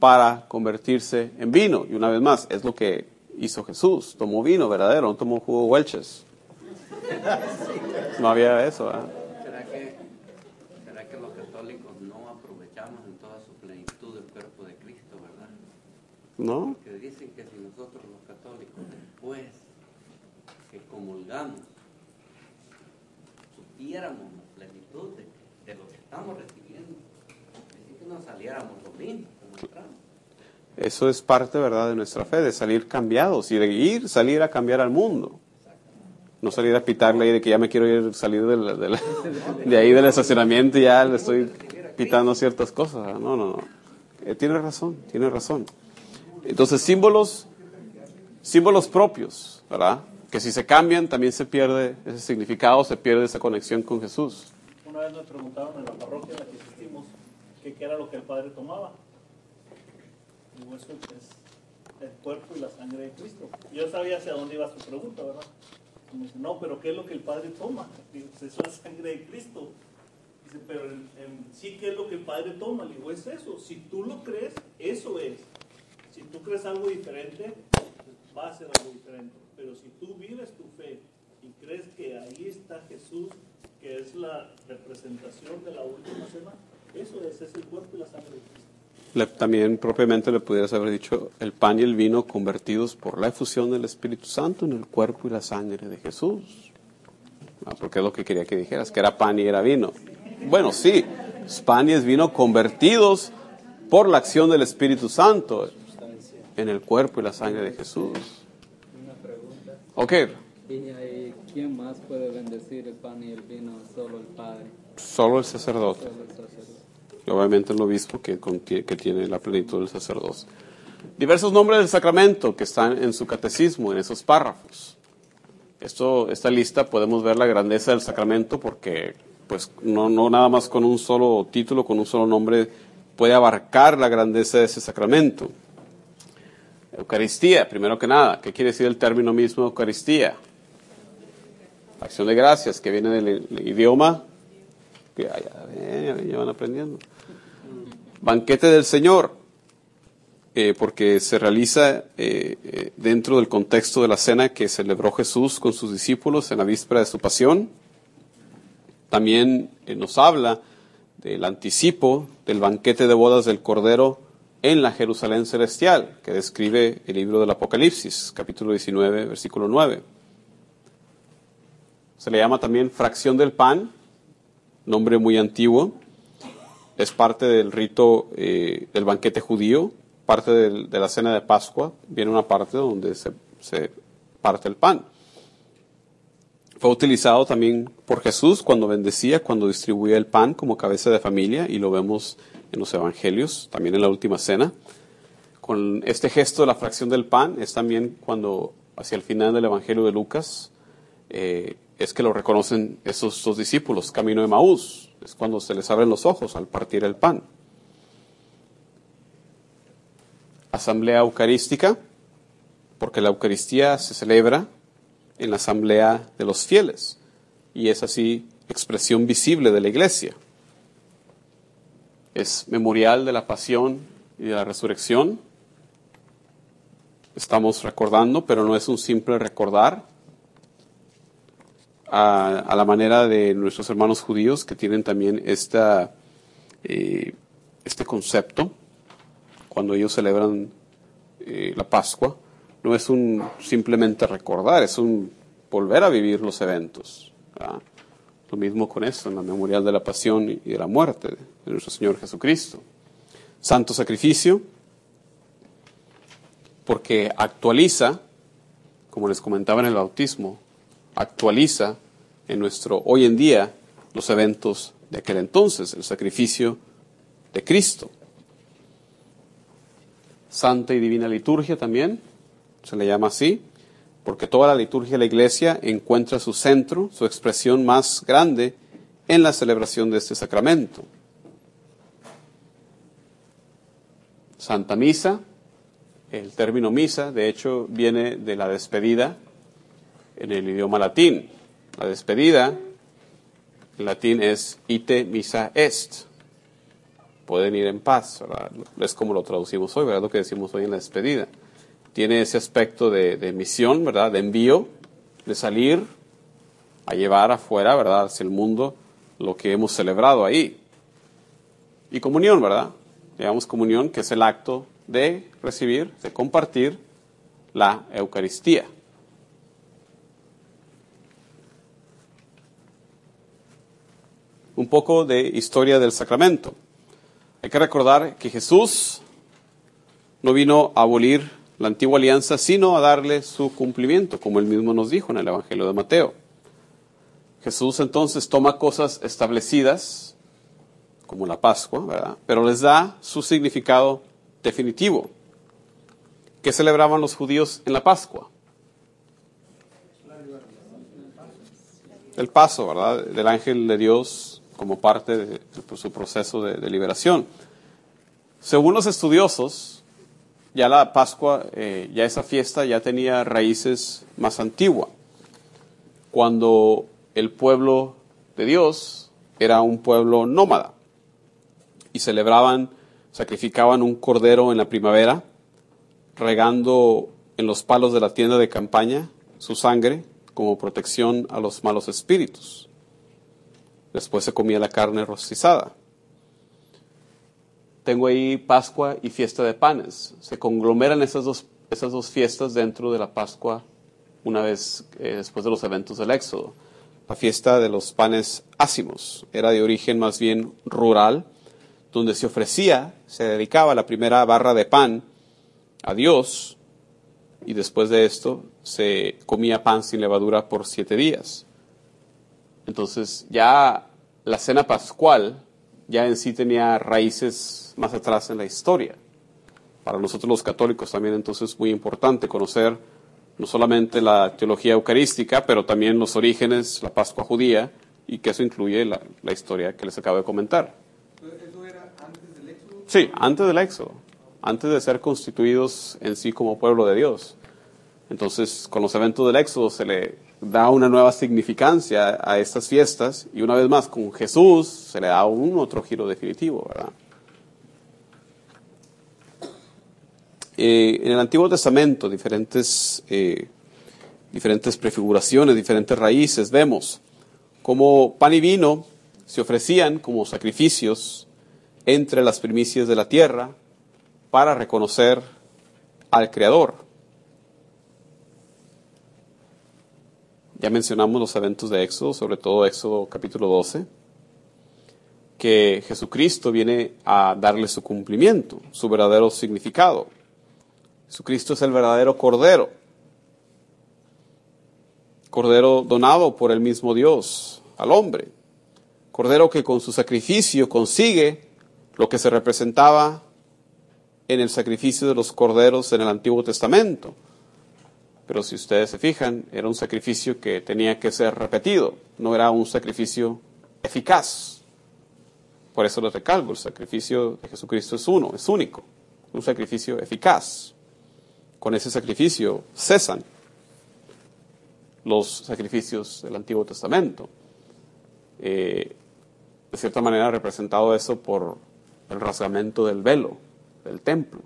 para convertirse en vino. Y una vez más, es lo que hizo Jesús. Tomó vino verdadero, no tomó jugo Welches. No había eso, ¿verdad? ¿Será que, ¿Será que los católicos no aprovechamos en toda su plenitud el cuerpo de Cristo, verdad? ¿No? Que dicen que si nosotros los católicos después que comulgamos supiéramos la plenitud de, de lo que estamos recibiendo, así que no saliéramos lo mismo como entramos. Eso es parte, ¿verdad?, de nuestra fe, de salir cambiados y de ir, salir a cambiar al mundo. No salir a pitarle ahí de que ya me quiero ir, salir de, la- ahí del estacionamiento y ya le estoy pitando ciertas cosas. No, no, no. Eh, tiene razón, tiene razón. Entonces, símbolos, símbolos propios, ¿verdad? Que si se cambian, también se pierde ese significado, se pierde esa conexión con Jesús. Una vez me preguntaron en la parroquia en la que asistimos qué era lo que el Padre tomaba. Es el cuerpo y la sangre de Cristo. Yo sabía hacia dónde iba su pregunta, ¿verdad? Y me dice, no, pero ¿qué es lo que el Padre toma? "Pues eso es la sangre de Cristo. Dice, pero sí, ¿qué es lo que el Padre toma? Le digo, es eso. Si tú lo crees, eso es. Si tú crees algo diferente, va a ser algo diferente. Pero si tú vives tu fe y crees que ahí está Jesús, que es la representación de la última cena, eso es, es el cuerpo y la sangre de Cristo. Le- también propiamente le pudieras haber dicho el pan y el vino convertidos por la efusión del Espíritu Santo en el cuerpo y la sangre de Jesús. Ah, porque es lo que quería que dijeras, que era pan y era vino. Bueno, sí, es pan y es vino convertidos por la acción del Espíritu Santo en el cuerpo y la sangre de Jesús. Una pregunta. Ok, ¿Y ahí quién más puede bendecir el pan y el vino? Solo el Padre, solo el sacerdote. solo el sacerdote. Obviamente el obispo que, que tiene la plenitud del sacerdocio. Diversos nombres del sacramento que están en su catecismo, en esos párrafos. Esto, esta lista podemos ver la grandeza del sacramento porque pues no, no nada más con un solo título, con un solo nombre puede abarcar la grandeza de ese sacramento. Eucaristía, primero que nada, ¿qué quiere decir el término mismo Eucaristía? Acción de gracias, que viene del idioma que ya van aprendiendo. Banquete del Señor, eh, porque se realiza eh, eh, dentro del contexto de la cena que celebró Jesús con sus discípulos en la víspera de su pasión. También nos habla del anticipo del banquete de bodas del Cordero en la Jerusalén celestial, que describe el libro del Apocalipsis, capítulo 19, versículo 9. Se le llama también fracción del pan, nombre muy antiguo. Es parte del rito eh, del banquete judío, parte de la cena de Pascua. Viene una parte donde se, se parte el pan. Fue utilizado también por Jesús cuando bendecía, cuando distribuía el pan como cabeza de familia, y lo vemos en los evangelios, también en la última cena. Con este gesto de la fracción del pan es también cuando, hacia el final del evangelio de Lucas, eh, es que lo reconocen esos dos discípulos, camino de Maús. Es cuando se les abren los ojos al partir el pan. Asamblea Eucarística, porque la Eucaristía se celebra en la asamblea de los fieles y es así expresión visible de la iglesia. Es memorial de la pasión y de la resurrección. Estamos recordando, pero no es un simple recordar a, la manera de nuestros hermanos judíos que tienen también esta, eh, este concepto cuando ellos celebran eh, la Pascua no es un simplemente recordar, es un volver a vivir los eventos. Lo mismo con esto, en la memorial de la pasión y de la muerte de nuestro Señor Jesucristo. Santo sacrificio, porque actualiza, como les comentaba en el bautismo, actualiza en nuestro hoy en día los eventos de aquel entonces, el sacrificio de Cristo. Santa y divina liturgia también, se le llama así, porque toda la liturgia de la iglesia encuentra su centro, su expresión más grande en la celebración de este sacramento. Santa Misa, el término misa, de hecho, viene de la despedida en el idioma latín. La despedida en latín es ite misa est. Pueden ir en paz, ¿verdad? Es como lo traducimos hoy, ¿verdad? Lo que decimos hoy en la despedida tiene ese aspecto de, misión, ¿verdad? De envío, de salir a llevar afuera, ¿verdad? Hacia el mundo lo que hemos celebrado ahí. Y comunión, ¿verdad? Llamamos comunión, que es el acto de recibir, de compartir la Eucaristía. Un poco de historia del sacramento. Hay que recordar que Jesús no vino a abolir la antigua alianza, sino a darle su cumplimiento, como él mismo nos dijo en el Evangelio de Mateo. Jesús entonces toma cosas establecidas, como la Pascua, ¿verdad? pero les da su significado definitivo. ¿Qué celebraban los judíos en la Pascua? El paso, ¿verdad? Del ángel de Dios como parte de, su proceso de, liberación. Según los estudiosos, ya la Pascua, eh, ya esa fiesta ya tenía raíces más antiguas. Cuando el pueblo de Dios era un pueblo nómada y celebraban, sacrificaban un cordero en la primavera, regando en los palos de la tienda de campaña su sangre como protección a los malos espíritus. Después se comía la carne rostizada tengo ahí Pascua y fiesta de panes. Se conglomeran esas dos, esas dos fiestas dentro de la Pascua una vez eh, después de los eventos del Éxodo. La fiesta de los panes ácimos era de origen más bien rural, donde se ofrecía, se dedicaba la primera barra de pan a Dios y después de esto se comía pan sin levadura por siete días. Entonces ya la cena pascual ya en sí tenía raíces más atrás en la historia. Para nosotros los católicos también entonces es muy importante conocer no solamente la teología eucarística, pero también los orígenes, la Pascua judía, y que eso incluye la, la historia que les acabo de comentar. ¿Eso era antes del éxodo? Sí, antes del éxodo, antes de ser constituidos en sí como pueblo de Dios. Entonces, con los eventos del éxodo se le da una nueva significancia a estas fiestas y una vez más con Jesús se le da un otro giro definitivo, ¿verdad? Eh, en el Antiguo Testamento, diferentes, eh, diferentes prefiguraciones, diferentes raíces, vemos cómo pan y vino se ofrecían como sacrificios entre las primicias de la tierra para reconocer al Creador. Ya mencionamos los eventos de Éxodo, sobre todo Éxodo capítulo 12, que Jesucristo viene a darle su cumplimiento, su verdadero significado. Jesucristo es el verdadero Cordero, Cordero donado por el mismo Dios al hombre, Cordero que con su sacrificio consigue lo que se representaba en el sacrificio de los corderos en el Antiguo Testamento. Pero si ustedes se fijan, era un sacrificio que tenía que ser repetido, no era un sacrificio eficaz. Por eso les recalco, el sacrificio de Jesucristo es uno, es único, un sacrificio eficaz. Con ese sacrificio cesan los sacrificios del Antiguo Testamento. Eh, de cierta manera representado eso por el rasgamento del velo del templo.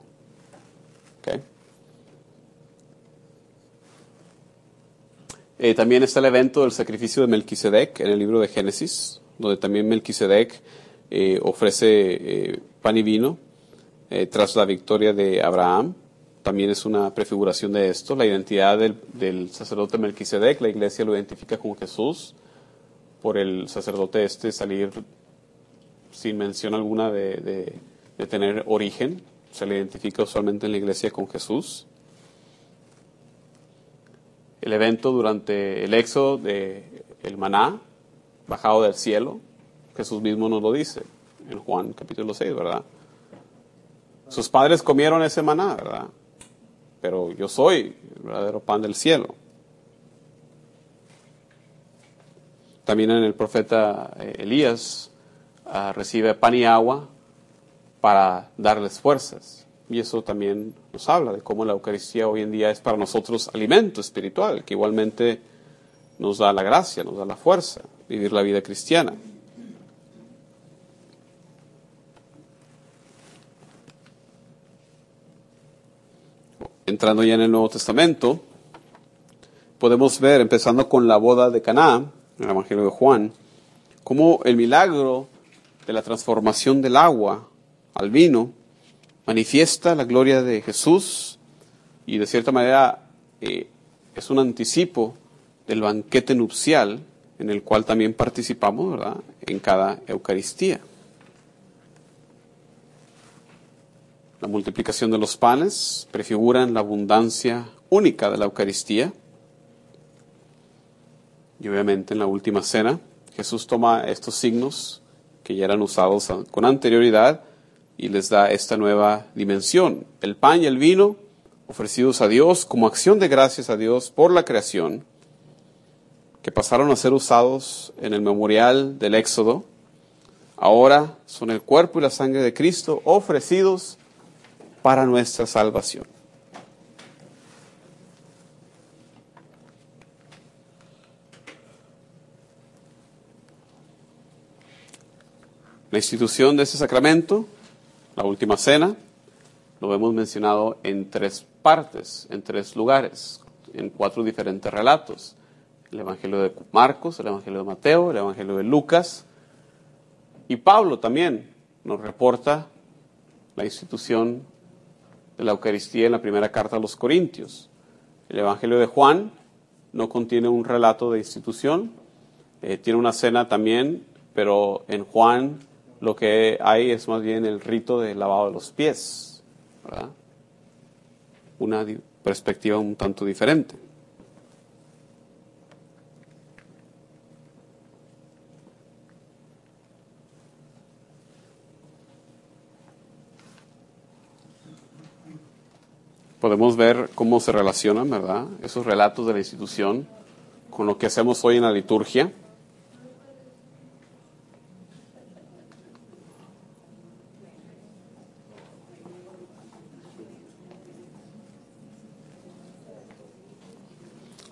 Eh, también está el evento del sacrificio de Melquisedec en el libro de Génesis, donde también Melquisedec eh, ofrece eh, pan y vino tras la victoria de Abraham. También es una prefiguración de esto. La identidad del, sacerdote Melquisedec, la iglesia lo identifica con Jesús, por el sacerdote este salir sin mención alguna de, de tener origen. Se le identifica usualmente en la iglesia con Jesús el evento durante el éxodo de el maná bajado del cielo. Jesús mismo nos lo dice en Juan capítulo 6, ¿verdad? Sus padres comieron ese maná, ¿verdad? Pero yo soy el verdadero pan del cielo. También en el profeta eh, Elías uh, recibe pan y agua para darles fuerzas. Y eso también nos habla de cómo la Eucaristía hoy en día es para nosotros alimento espiritual, que igualmente nos da la gracia, nos da la fuerza, vivir la vida cristiana. Entrando ya en el Nuevo Testamento, podemos ver, empezando con la boda de Caná, en el Evangelio de Juan, cómo el milagro de la transformación del agua al vino manifiesta la gloria de Jesús y de cierta manera eh, es un anticipo del banquete nupcial en el cual también participamos, ¿verdad? En cada Eucaristía. La multiplicación de los panes prefiguran la abundancia única de la Eucaristía. Y obviamente en la última cena Jesús toma estos signos que ya eran usados con anterioridad y les da esta nueva dimensión. El pan y el vino ofrecidos a Dios como acción de gracias a Dios por la creación, que pasaron a ser usados en el memorial del Éxodo, ahora son el cuerpo y la sangre de Cristo ofrecidos para nuestra salvación. La institución de ese sacramento la última cena, lo hemos mencionado en tres partes, en tres lugares, en cuatro diferentes relatos. El Evangelio de Marcos, el Evangelio de Mateo, el Evangelio de Lucas. Y Pablo también nos reporta la institución de la Eucaristía en la primera carta a los Corintios. El Evangelio de Juan no contiene un relato de institución, eh, tiene una cena también, pero en Juan lo que hay es más bien el rito de lavado de los pies, ¿verdad? Una perspectiva un tanto diferente. podemos ver cómo se relacionan, ¿verdad? Esos relatos de la institución con lo que hacemos hoy en la liturgia.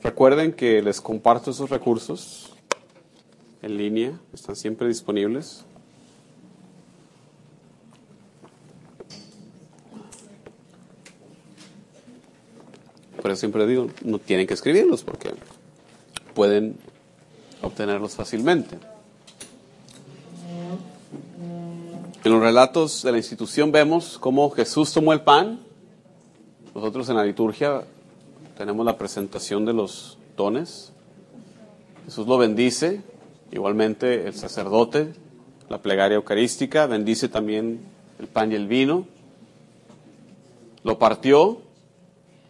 Recuerden que les comparto esos recursos en línea, están siempre disponibles. Por eso siempre digo, no tienen que escribirlos porque pueden obtenerlos fácilmente. En los relatos de la institución vemos cómo Jesús tomó el pan. Nosotros en la liturgia tenemos la presentación de los dones. Jesús lo bendice, igualmente el sacerdote, la plegaria eucarística, bendice también el pan y el vino. Lo partió,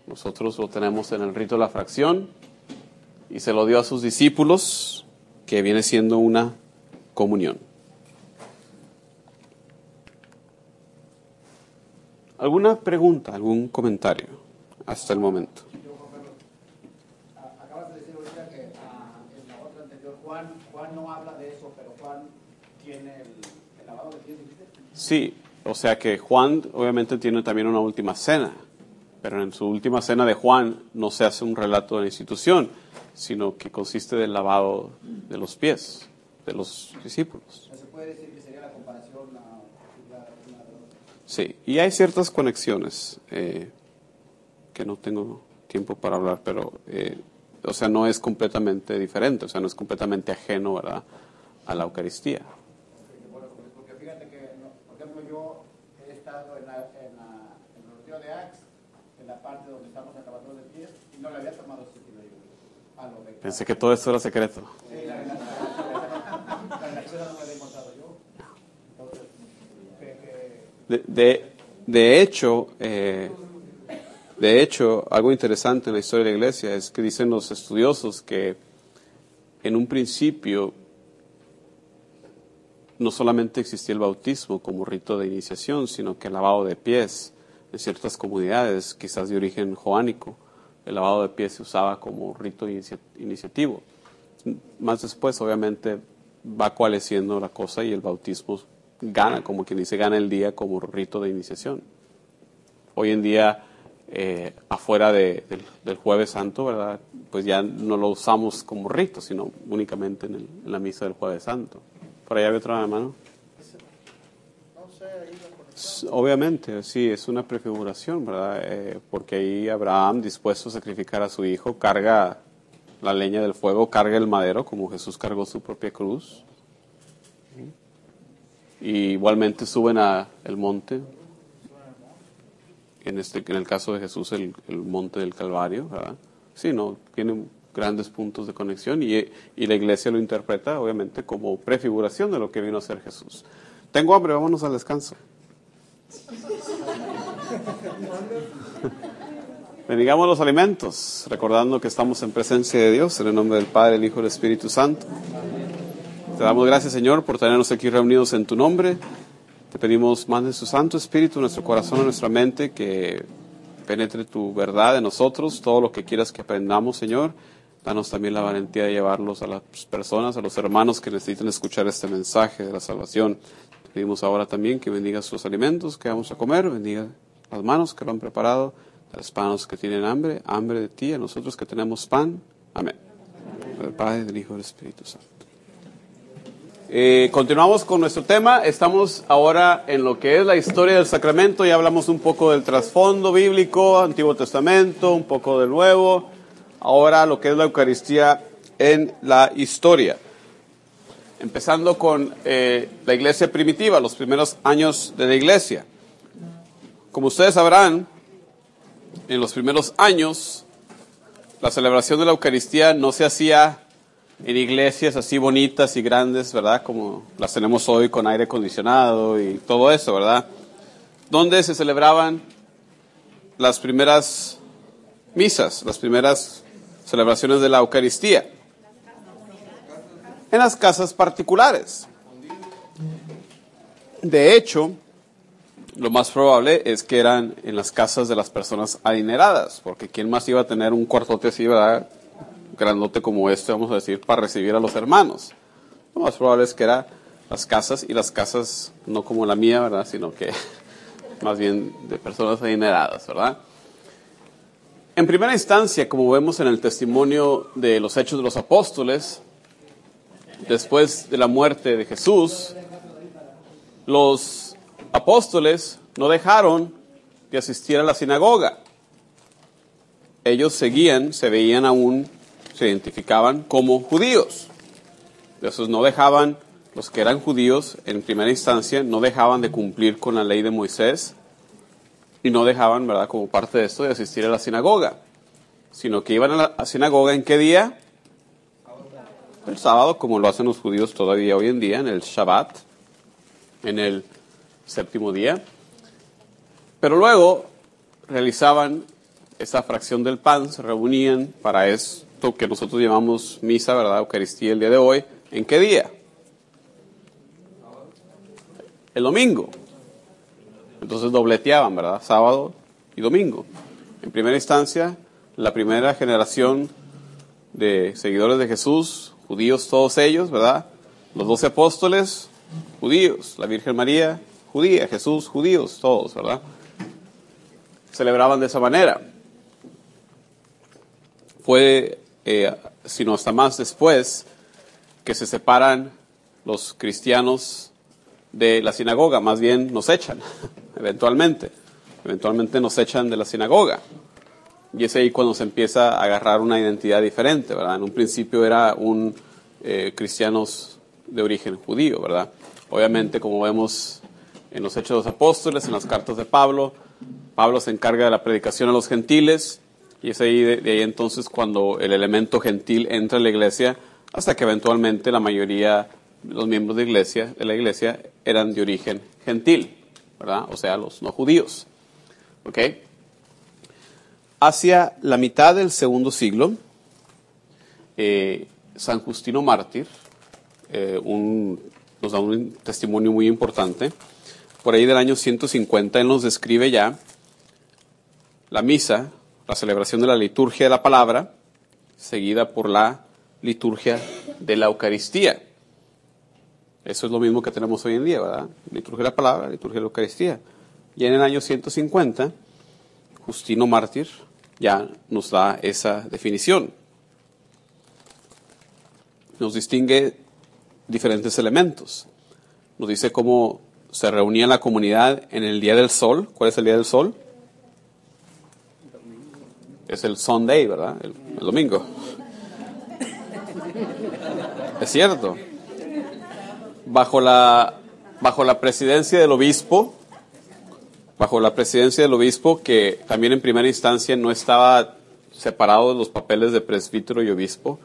nosotros lo tenemos en el rito de la fracción, y se lo dio a sus discípulos, que viene siendo una comunión. ¿Alguna pregunta, algún comentario hasta el momento? Acabas de decir ahorita que ah, en la otra anterior Juan, no habla de eso, pero Juan tiene el, el lavado de pies. Sí, o sea que Juan obviamente tiene también una última cena, pero en su última cena de Juan no se hace un relato de la institución, sino que consiste del lavado de los pies de los discípulos. Se puede decir que sería la comparación a. Sí, y hay ciertas conexiones eh, que no tengo tiempo para hablar, pero, eh, o sea, no es completamente diferente, o sea, no es completamente ajeno, ¿verdad?, a la Eucaristía. Bueno, pues, porque fíjate que, por ejemplo, yo he estado en, la, en, la, en el retiro de Ax, en la parte donde estamos acabando de pies, y no le había tomado ese estilo yo. A lo de Pensé que todo esto era secreto. Sí, la relación, la relación no me la he encontrado yo. Entonces, que De, de, de hecho, eh, de hecho, algo interesante en la historia de la iglesia es que dicen los estudiosos que en un principio no solamente existía el bautismo como rito de iniciación, sino que el lavado de pies en ciertas comunidades, quizás de origen joánico, el lavado de pies se usaba como rito inicia- iniciativo. Más después, obviamente, va coalesciendo la cosa y el bautismo gana, como quien dice, gana el día como rito de iniciación. Hoy en día, eh, afuera de- del, del Jueves Santo, ¿verdad? Pues ya no lo usamos como rito, sino únicamente en, el- en la misa del Jueves Santo. Por allá había otra hermano. no sé, ahí la conexión. S- Obviamente, sí, es una prefiguración, ¿verdad? Eh, porque ahí Abraham, dispuesto a sacrificar a su hijo, carga la leña del fuego, carga el madero, como Jesús cargó su propia cruz. Y igualmente suben a el monte, en, este, en el caso de Jesús, el, el monte del Calvario, ¿verdad? Sí, no, tiene grandes puntos de conexión y, y la iglesia lo interpreta, obviamente, como prefiguración de lo que vino a ser Jesús. Tengo hambre, vámonos al descanso. *laughs* Bendigamos los alimentos, recordando que estamos en presencia de Dios, en el nombre del Padre, el Hijo y el Espíritu Santo. Te damos gracias, Señor, por tenernos aquí reunidos en tu nombre. Te pedimos, mande su Santo Espíritu en nuestro corazón, en nuestra mente, que penetre tu verdad en nosotros, todo lo que quieras que aprendamos, Señor. Danos también la valentía de llevarlos a las personas, a los hermanos que necesitan escuchar este mensaje de la salvación. Te pedimos ahora también que bendigas sus alimentos que vamos a comer, bendiga las manos que lo han preparado, las manos que tienen hambre, hambre de ti, a nosotros que tenemos pan. Amén. Del Padre, del Hijo y del Espíritu Santo. Eh, continuamos con nuestro tema. Estamos ahora en lo que es la historia del sacramento. Ya hablamos un poco del trasfondo bíblico, Antiguo Testamento, un poco del Nuevo. Ahora lo que es la Eucaristía en la historia. Empezando con eh, la iglesia primitiva, los primeros años de la iglesia. Como ustedes sabrán, en los primeros años, la celebración de la Eucaristía no se hacía en iglesias así bonitas y grandes, ¿verdad? Como las tenemos hoy con aire acondicionado y todo eso, ¿verdad? Donde se celebraban las primeras misas, las primeras celebraciones de la Eucaristía. En las casas particulares. De hecho, lo más probable es que eran en las casas de las personas adineradas, porque ¿quién más iba a tener un cuartote así, verdad? Grandote como este, vamos a decir, para recibir a los hermanos. Lo más probable es que eran las casas, y las casas no como la mía, ¿verdad? Sino que *laughs* más bien de personas adineradas, ¿verdad? En primera instancia, como vemos en el testimonio de los hechos de los apóstoles, después de la muerte de Jesús, los apóstoles no dejaron de asistir a la sinagoga. Ellos seguían, se veían aún, se identificaban como judíos. Entonces no dejaban, los que eran judíos en primera instancia, no dejaban de cumplir con la ley de Moisés y no dejaban, ¿verdad?, como parte de esto de asistir a la sinagoga, sino que iban a la sinagoga en qué día? El sábado, como lo hacen los judíos todavía hoy en día, en el Shabbat, en el séptimo día. Pero luego realizaban esa fracción del pan, se reunían para que nosotros llamamos misa, ¿verdad? Eucaristía el día de hoy. ¿En qué día? El domingo. Entonces dobleteaban, ¿verdad? Sábado y domingo. En primera instancia, la primera generación de seguidores de Jesús, judíos todos ellos, ¿verdad? Los doce apóstoles, judíos. La Virgen María, judía. Jesús, judíos, todos, ¿verdad? Celebraban de esa manera. Fue, eh, sino hasta más después, que se separan los cristianos de la sinagoga, más bien nos echan, *laughs* eventualmente. Eventualmente nos echan de la sinagoga. Y es ahí cuando se empieza a agarrar una identidad diferente, ¿verdad? En un principio era un eh, cristianos de origen judío, ¿verdad? Obviamente, como vemos en los Hechos de los Apóstoles, en las cartas de Pablo, Pablo se encarga de la predicación a los gentiles, y es ahí de, ahí entonces cuando el elemento gentil entra en la iglesia, hasta que eventualmente la mayoría los miembros de, iglesia, de la iglesia eran de origen gentil, ¿verdad? O sea, los no judíos. ¿Ok? Hacia la mitad del segundo siglo, eh, San Justino Mártir eh, nos da un testimonio muy importante. Por ahí del año 150 él nos describe ya la misa, la celebración de la liturgia de la palabra, seguida por la liturgia de la Eucaristía. Eso es lo mismo que tenemos hoy en día, ¿verdad? Liturgia de la palabra, liturgia de la Eucaristía. Y en el año 150, Justino Mártir ya nos da esa definición. Nos distingue diferentes elementos. Nos dice cómo se reunía la comunidad en el día del sol. ¿Cuál es el día del sol? Es el Sunday, ¿verdad? El, el domingo. Es cierto. Bajo la, bajo la presidencia del obispo, bajo la presidencia del obispo, que también en primera instancia no estaba separado de los papeles de presbítero y obispo,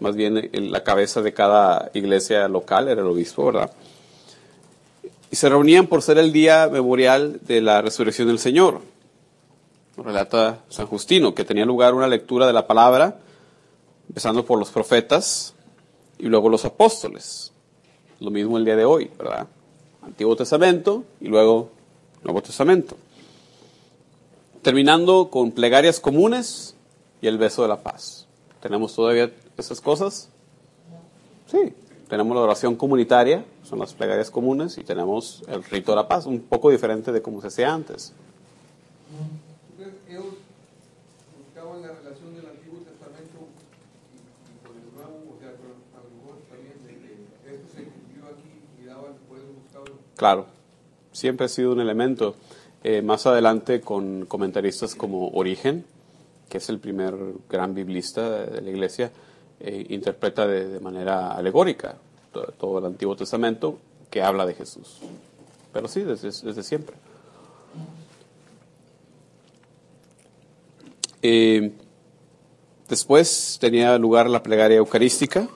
más bien en la cabeza de cada iglesia local era el obispo, ¿verdad? Y se reunían por ser el día memorial de la resurrección del Señor. Relata San Justino, que tenía lugar una lectura de la palabra, empezando por los profetas y luego los apóstoles. Lo mismo el día de hoy, ¿verdad? Antiguo Testamento y luego Nuevo Testamento. Terminando con plegarias comunes y el beso de la paz. ¿Tenemos todavía esas cosas? Sí. Tenemos la oración comunitaria, son las plegarias comunes, y tenemos el rito de la paz, un poco diferente de como se hacía antes. Entonces, ellos buscaban la relación del Antiguo Testamento y, y con el Nuevo, o sea, con a lo mejor también de que esto se cumplió aquí y daban, por eso buscaban. Claro, siempre ha sido un elemento. Eh, más adelante con comentaristas como Origen, que es el primer gran biblista de la iglesia, eh, interpreta de, manera alegórica todo, el Antiguo Testamento que habla de Jesús. Pero sí, desde, desde siempre. Eh, después tenía lugar la plegaria eucarística,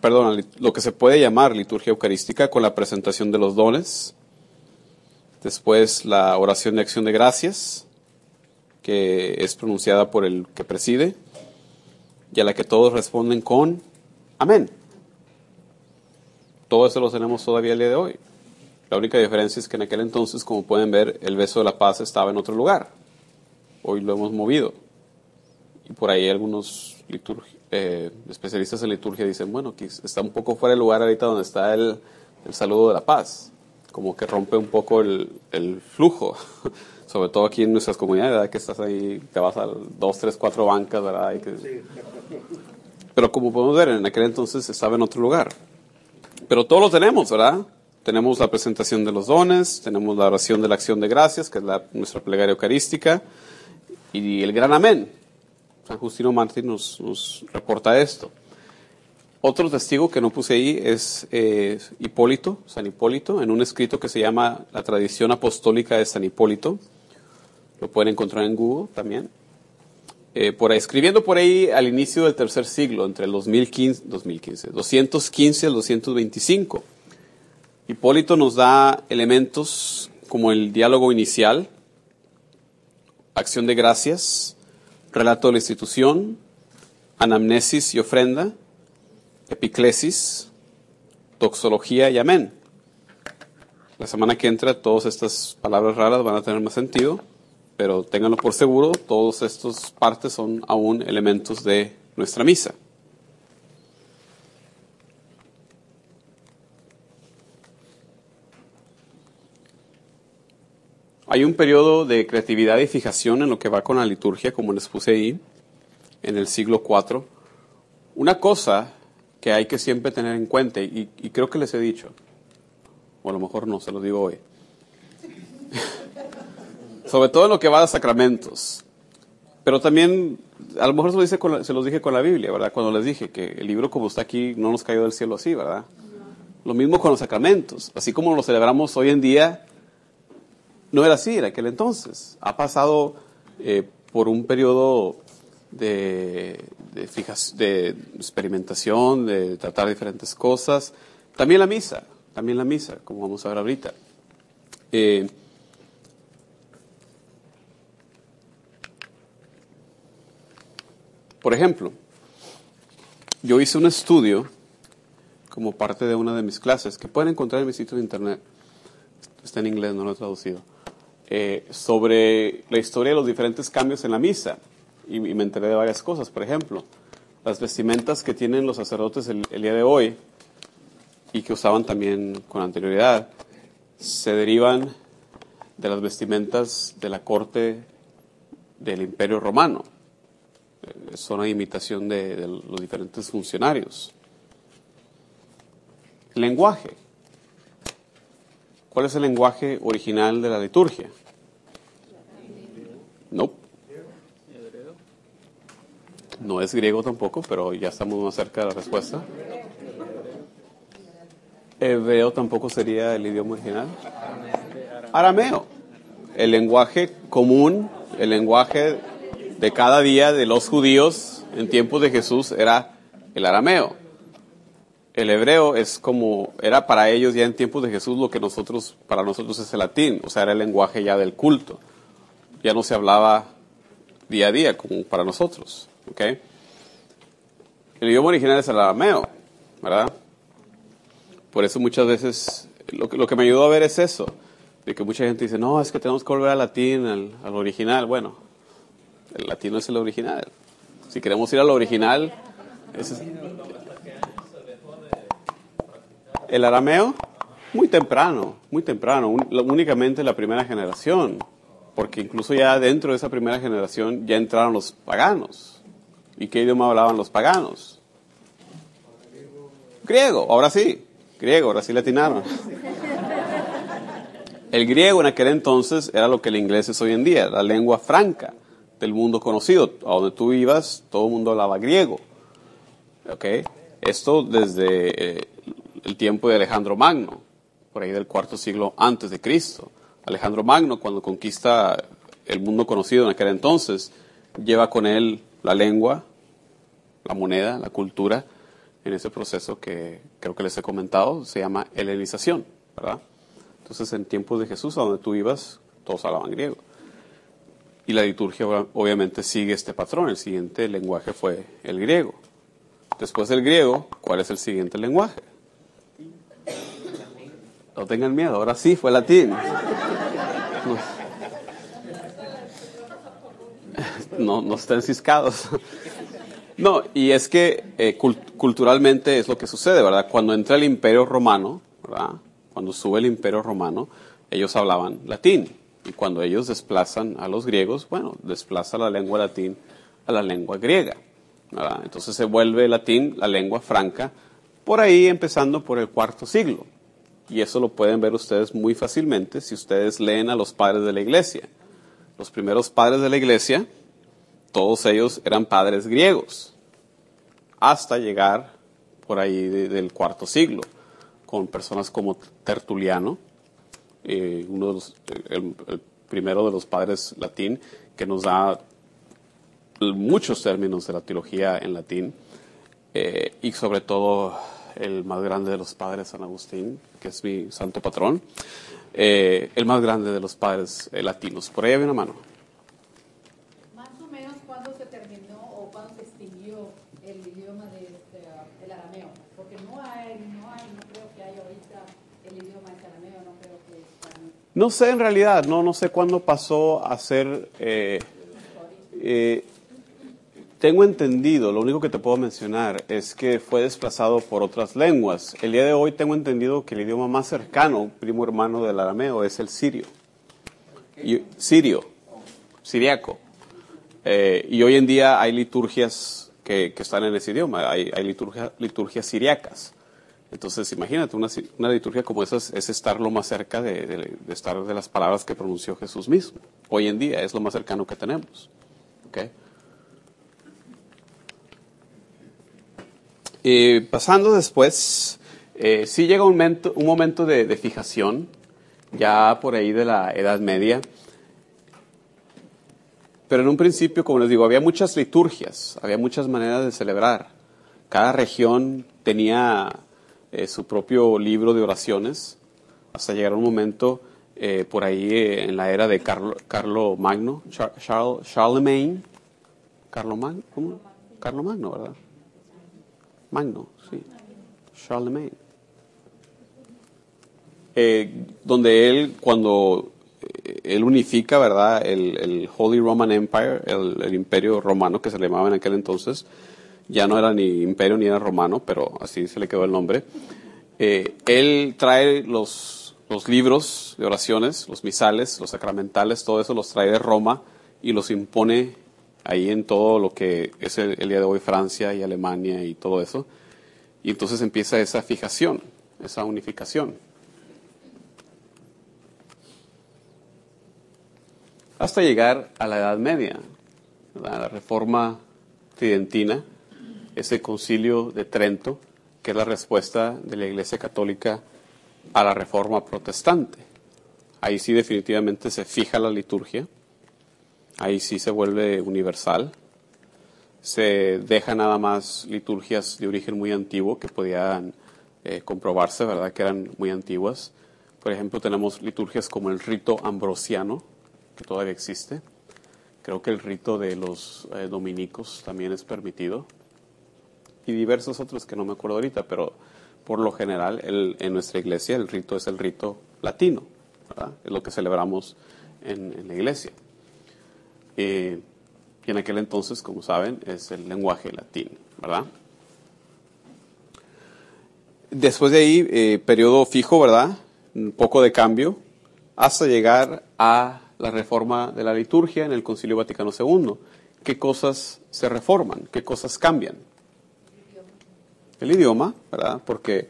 perdón, lo que se puede llamar liturgia eucarística con la presentación de los dones. Después la oración de acción de gracias, que es pronunciada por el que preside y a la que todos responden con amén. Todo eso lo tenemos todavía el día de hoy. La única diferencia es que en aquel entonces, como pueden ver, el beso de la paz estaba en otro lugar. Hoy lo hemos movido. Y por ahí algunos liturgi- eh, especialistas en liturgia dicen, bueno, que está un poco fuera del lugar ahorita donde está el, el saludo de la paz. Como que rompe un poco el, el flujo. *laughs* Sobre todo aquí en nuestras comunidades, ¿verdad? Que estás ahí, te vas a dos, tres, cuatro bancas, ¿verdad? Y que- Pero como podemos ver, en aquel entonces estaba en otro lugar. Pero todos lo tenemos, ¿verdad? Tenemos la presentación de los dones, tenemos la oración de la acción de gracias, que es la, nuestra plegaria eucarística, y el gran amén. San Justino Martín nos, reporta esto. Otro testigo que no puse ahí es eh, Hipólito, San Hipólito, en un escrito que se llama La tradición apostólica de San Hipólito. Lo pueden encontrar en Google también. Eh, por escribiendo por ahí al inicio del tercer siglo, entre el 2015, 2015, 215 al 225. Hipólito nos da elementos como el diálogo inicial, acción de gracias, relato de la institución, anamnesis y ofrenda, epiclesis, toxología y amén. La semana que entra todas estas palabras raras van a tener más sentido, pero ténganlo por seguro, todas estas partes son aún elementos de nuestra misa. Hay un periodo de creatividad y fijación en lo que va con la liturgia, como les puse ahí, en el siglo IV. Una cosa que hay que siempre tener en cuenta, y, creo que les he dicho, o a lo mejor no, se lo digo hoy, *laughs* sobre todo en lo que va a sacramentos, pero también, a lo mejor se, lo dice con la- los dije con la Biblia, ¿verdad? Cuando les dije que el libro como está aquí no nos cayó del cielo así, ¿verdad? Lo mismo con los sacramentos, así como lo celebramos hoy en día, no era así en aquel entonces. Ha pasado eh, por un periodo de, de, de experimentación, de tratar diferentes cosas. También la misa, también la misa, como vamos a ver ahorita. Eh, por ejemplo, yo hice un estudio como parte de una de mis clases, que pueden encontrar en mi sitio de internet, está en inglés, no lo he traducido, eh, sobre la historia de los diferentes cambios en la misa. Y, me enteré de varias cosas. Por ejemplo, las vestimentas que tienen los sacerdotes el, día de hoy y que usaban también con anterioridad, se derivan de las vestimentas de la corte del Imperio Romano. Eh, son una imitación de los diferentes funcionarios. Lenguaje. ¿Cuál es el lenguaje original de la liturgia? No. No es griego tampoco, pero ya estamos más cerca de la respuesta. Hebreo tampoco sería el idioma original. Arameo. El lenguaje común, el lenguaje de cada día de los judíos en tiempos de Jesús era el arameo. El hebreo es como, era para ellos ya en tiempos de Jesús lo que nosotros, para nosotros es el latín, o sea, era el lenguaje ya del culto. Ya no se hablaba día a día como para nosotros, ¿ok? El idioma original es el arameo, ¿verdad? Por eso muchas veces, lo que, lo que me ayudó a ver es eso, de que mucha gente dice, no, es que tenemos que volver al latín, al, al original. Bueno, el latino es el original. Si queremos ir al original, ese es- el arameo, muy temprano, muy temprano, únicamente la primera generación, porque incluso ya dentro de esa primera generación ya entraron los paganos. ¿Y qué idioma hablaban los paganos? Griego, ahora sí, griego, ahora sí latinaron. El griego en aquel entonces era lo que el inglés es hoy en día, la lengua franca del mundo conocido. A donde tú ibas, todo el mundo hablaba griego. ¿Ok? Esto desde eh, el tiempo de Alejandro Magno, por ahí del cuarto siglo antes de Cristo. Alejandro Magno, cuando conquista el mundo conocido en aquel entonces, lleva con él la lengua, la moneda, la cultura, en ese proceso que creo que les he comentado, se llama helenización, ¿verdad? Entonces, en tiempos de Jesús, a donde tú ibas, todos hablaban griego. Y la liturgia obviamente sigue este patrón. El siguiente lenguaje fue el griego. Después del griego, ¿cuál es el siguiente lenguaje? No tengan miedo, ahora sí fue latín. No, no estén ciscados. No, y es que eh, cult- culturalmente es lo que sucede, ¿verdad? Cuando entra el imperio romano, ¿verdad? Cuando sube el imperio romano, ellos hablaban latín. Y cuando ellos desplazan a los griegos, bueno, desplaza la lengua latín a la lengua griega. ¿verdad? Entonces se vuelve latín la lengua franca, por ahí empezando por el cuarto siglo. Y eso lo pueden ver ustedes muy fácilmente si ustedes leen a los padres de la iglesia. Los primeros padres de la iglesia, todos ellos eran padres griegos, hasta llegar por ahí de- del cuarto siglo, con personas como Tertuliano, eh, uno el, el primero de los padres latín, que nos da muchos términos de la teología en latín, eh, y sobre todo el más grande de los padres, San Agustín, que es mi santo patrón, eh, el más grande de los padres eh, latinos. Por ahí hay una mano. Más o menos cuándo se terminó o cuándo se extinguió el idioma de, este, uh, el arameo, porque no hay, no hay, no creo que haya ahorita el idioma de arameo, no creo que están No sé en realidad, no, no sé cuándo pasó a ser... eh, eh, tengo entendido, lo único que te puedo mencionar es que fue desplazado por otras lenguas. El día de hoy tengo entendido que el idioma más cercano, primo hermano del arameo, es el sirio. Sirio, siriaco. Eh, y hoy en día hay liturgias que, que están en ese idioma, hay, liturgia- liturgias siriacas. Entonces, imagínate, una, una liturgia como esa es, es estar lo más cerca de, estar de las palabras que pronunció Jesús mismo. Hoy en día es lo más cercano que tenemos. ¿ok? Eh, pasando después, eh, sí llega un momento, un momento de, de fijación, ya por ahí de la Edad Media. Pero en un principio, como les digo, había muchas liturgias, había muchas maneras de celebrar. Cada región tenía eh, su propio libro de oraciones, hasta llegar un momento eh, por ahí en la era de Carlo, Carlo Magno, Char- Charles, Charlemagne, Carlo Magno, ¿cómo? Magno, ¿verdad? Magno, sí. Charlemagne. Eh, donde él, cuando eh, él unifica, ¿verdad? El, Holy Roman Empire, el, el imperio romano que se le llamaba en aquel entonces, ya no era ni imperio ni era romano, pero así se le quedó el nombre. Eh, él trae los, los libros de oraciones, los misales, los sacramentales, todo eso los trae de Roma y los impone ahí en todo lo que es el, día de hoy Francia y Alemania y todo eso. Y entonces empieza esa fijación, esa unificación. Hasta llegar a la Edad Media, ¿verdad? la Reforma Tridentina, ese concilio de Trento, que es la respuesta de la Iglesia Católica a la Reforma Protestante. Ahí sí definitivamente se fija la liturgia, ahí sí se vuelve universal, se deja nada más liturgias de origen muy antiguo que podían eh, comprobarse, ¿verdad? Que eran muy antiguas. Por ejemplo, tenemos liturgias como el rito ambrosiano, que todavía existe. Creo que el rito de los eh, dominicos también es permitido. Y diversos otros que no me acuerdo ahorita, pero por lo general el- en nuestra iglesia el rito es el rito latino, ¿verdad? Es lo que celebramos en, en la iglesia. Eh, y en aquel entonces, como saben, es el lenguaje latín, ¿verdad? Después de ahí, eh, periodo fijo, ¿verdad? Un poco de cambio, hasta llegar a la reforma de la liturgia en el Concilio Vaticano II. ¿Qué cosas se reforman? ¿Qué cosas cambian? El idioma, ¿verdad? Porque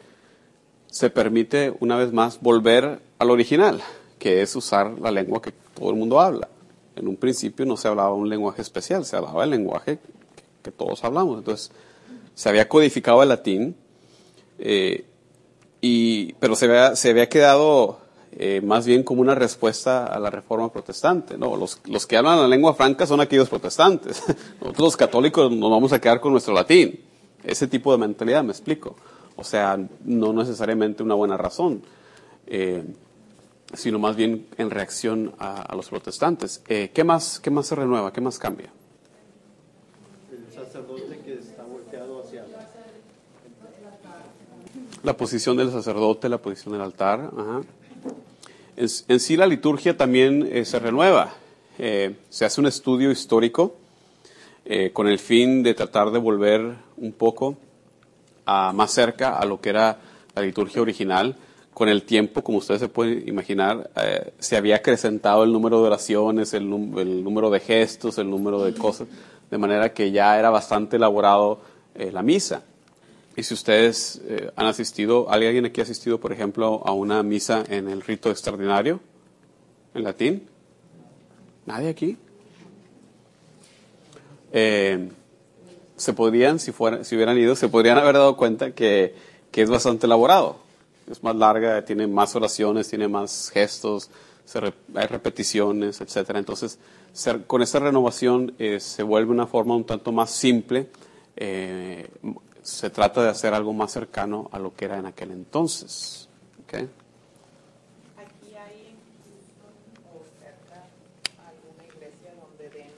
se permite una vez más volver al original, que es usar la lengua que todo el mundo habla. En un principio no se hablaba un lenguaje especial, se hablaba el lenguaje que, que todos hablamos. Entonces, se había codificado el latín, eh, y, pero se había, se había quedado eh, más bien como una respuesta a la reforma protestante. ¿no? Los, los que hablan la lengua franca son aquellos protestantes. *laughs* Nosotros los católicos nos vamos a quedar con nuestro latín. Ese tipo de mentalidad, me explico. O sea, no necesariamente una buena razón, eh, sino más bien en reacción a, a los protestantes. Eh, ¿qué, más, ¿Qué más se renueva? ¿Qué más cambia? El sacerdote que está volteado hacia La posición del sacerdote, la posición del altar. ajá. En, en sí la liturgia también eh, se renueva. Eh, se hace un estudio histórico eh, con el fin de tratar de volver un poco a, más cerca a lo que era la liturgia original. Con el tiempo, como ustedes se pueden imaginar, eh, se había acrecentado el número de oraciones, el, número de gestos, el número de cosas, de manera que ya era bastante elaborado eh, la misa. Y si ustedes eh, han asistido, ¿alguien aquí ha asistido, por ejemplo, a una misa en el rito extraordinario, en latín? ¿Nadie aquí? Se podrían, si, fueran, si hubieran ido, se podrían haber dado cuenta que, que es bastante elaborado. Es más larga, tiene más oraciones, tiene más gestos, se re- hay repeticiones, etcétera. Entonces, se- con esta renovación eh, se vuelve una forma un tanto más simple. eh, se trata de hacer algo más cercano a lo que era en aquel entonces. ¿ok? Aquí hay en Houston o cerca alguna iglesia donde den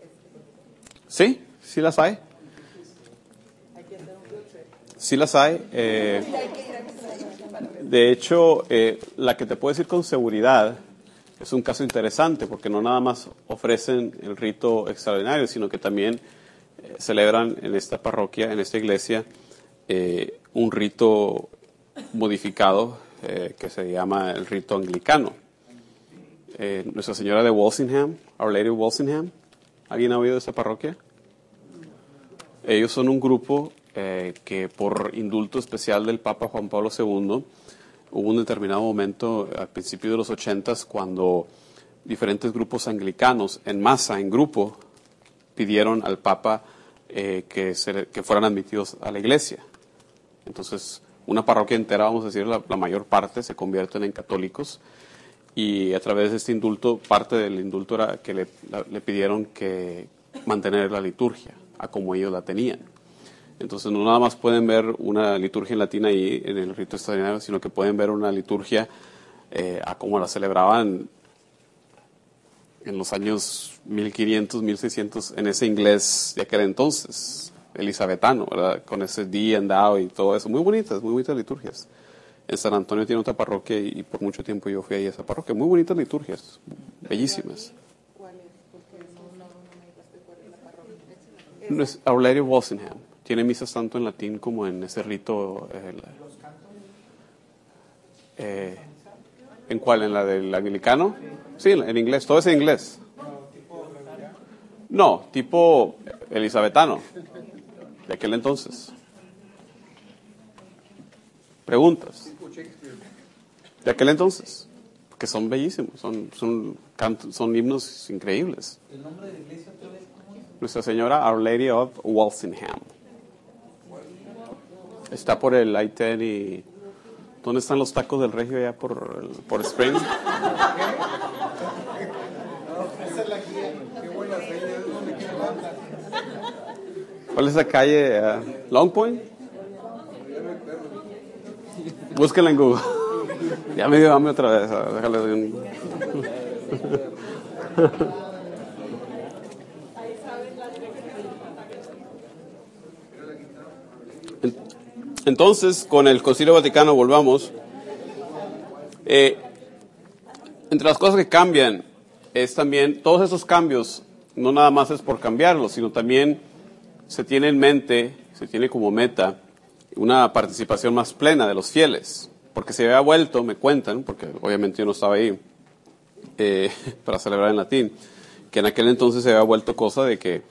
este Sí, sí las hay. Sí las hay. eh, de hecho, eh, la que te puedo decir con seguridad es un caso interesante porque no nada más ofrecen el rito extraordinario, sino que también eh, celebran en esta parroquia, en esta iglesia, eh, un rito modificado que se llama el rito anglicano. Nuestra Señora de Walsingham, Our Lady of Walsingham, ¿alguien ha oído de esta parroquia? Ellos son un grupo eh, que por indulto especial del Papa Juan Pablo II hubo un determinado momento al principio de los ochentas cuando diferentes grupos anglicanos en masa, en grupo, pidieron al Papa eh, que, se- que fueran admitidos a la iglesia. Entonces, una parroquia entera, vamos a decir, la, mayor parte se convierten en católicos y a través de este indulto, parte del indulto era que le, le pidieron que mantener la liturgia a como ellos la tenían. Entonces no nada más pueden ver una liturgia en latín ahí en el rito extraordinario, sino que pueden ver una liturgia eh, a como la celebraban en los años 1500, 1600, en ese inglés de aquel entonces, elizabetano, ¿verdad? Con ese día andado y todo eso. Muy bonitas, muy bonitas liturgias. En San Antonio tiene otra parroquia y, y por mucho tiempo yo fui ahí a esa parroquia. Muy bonitas liturgias, bellísimas. ¿Cuál es? Porque no, no, no me dijiste cuál es la parroquia. No es Our Lady of Walsingham. Tiene misas tanto en latín como en ese rito. eh, la- eh, ¿En cuál? ¿En la del anglicano? Sí, en inglés. Todo es en inglés. No, tipo elizabetano. De aquel entonces. Preguntas. De aquel entonces. Que son bellísimos. Son, son, canto- son himnos increíbles. ¿El nombre de la iglesia? Nuestra Señora Our Lady of Walsingham. Está por el I-10 y... ¿Dónde están los tacos del regio allá por, el- por Spring? ¿Cuál es la calle? eh, ¿Long Point? En Google. *laughs* ya me dio hambre otra vez. Déjale un... *laughs* Entonces, con el Concilio Vaticano volvamos. Eh, entre las cosas que cambian es también, todos esos cambios, no nada más es por cambiarlos, sino también se tiene en mente, se tiene como meta una participación más plena de los fieles. Porque se había vuelto, me cuentan, porque obviamente yo no estaba ahí eh, *laughs* para celebrar en latín, que en aquel entonces se había vuelto cosa de que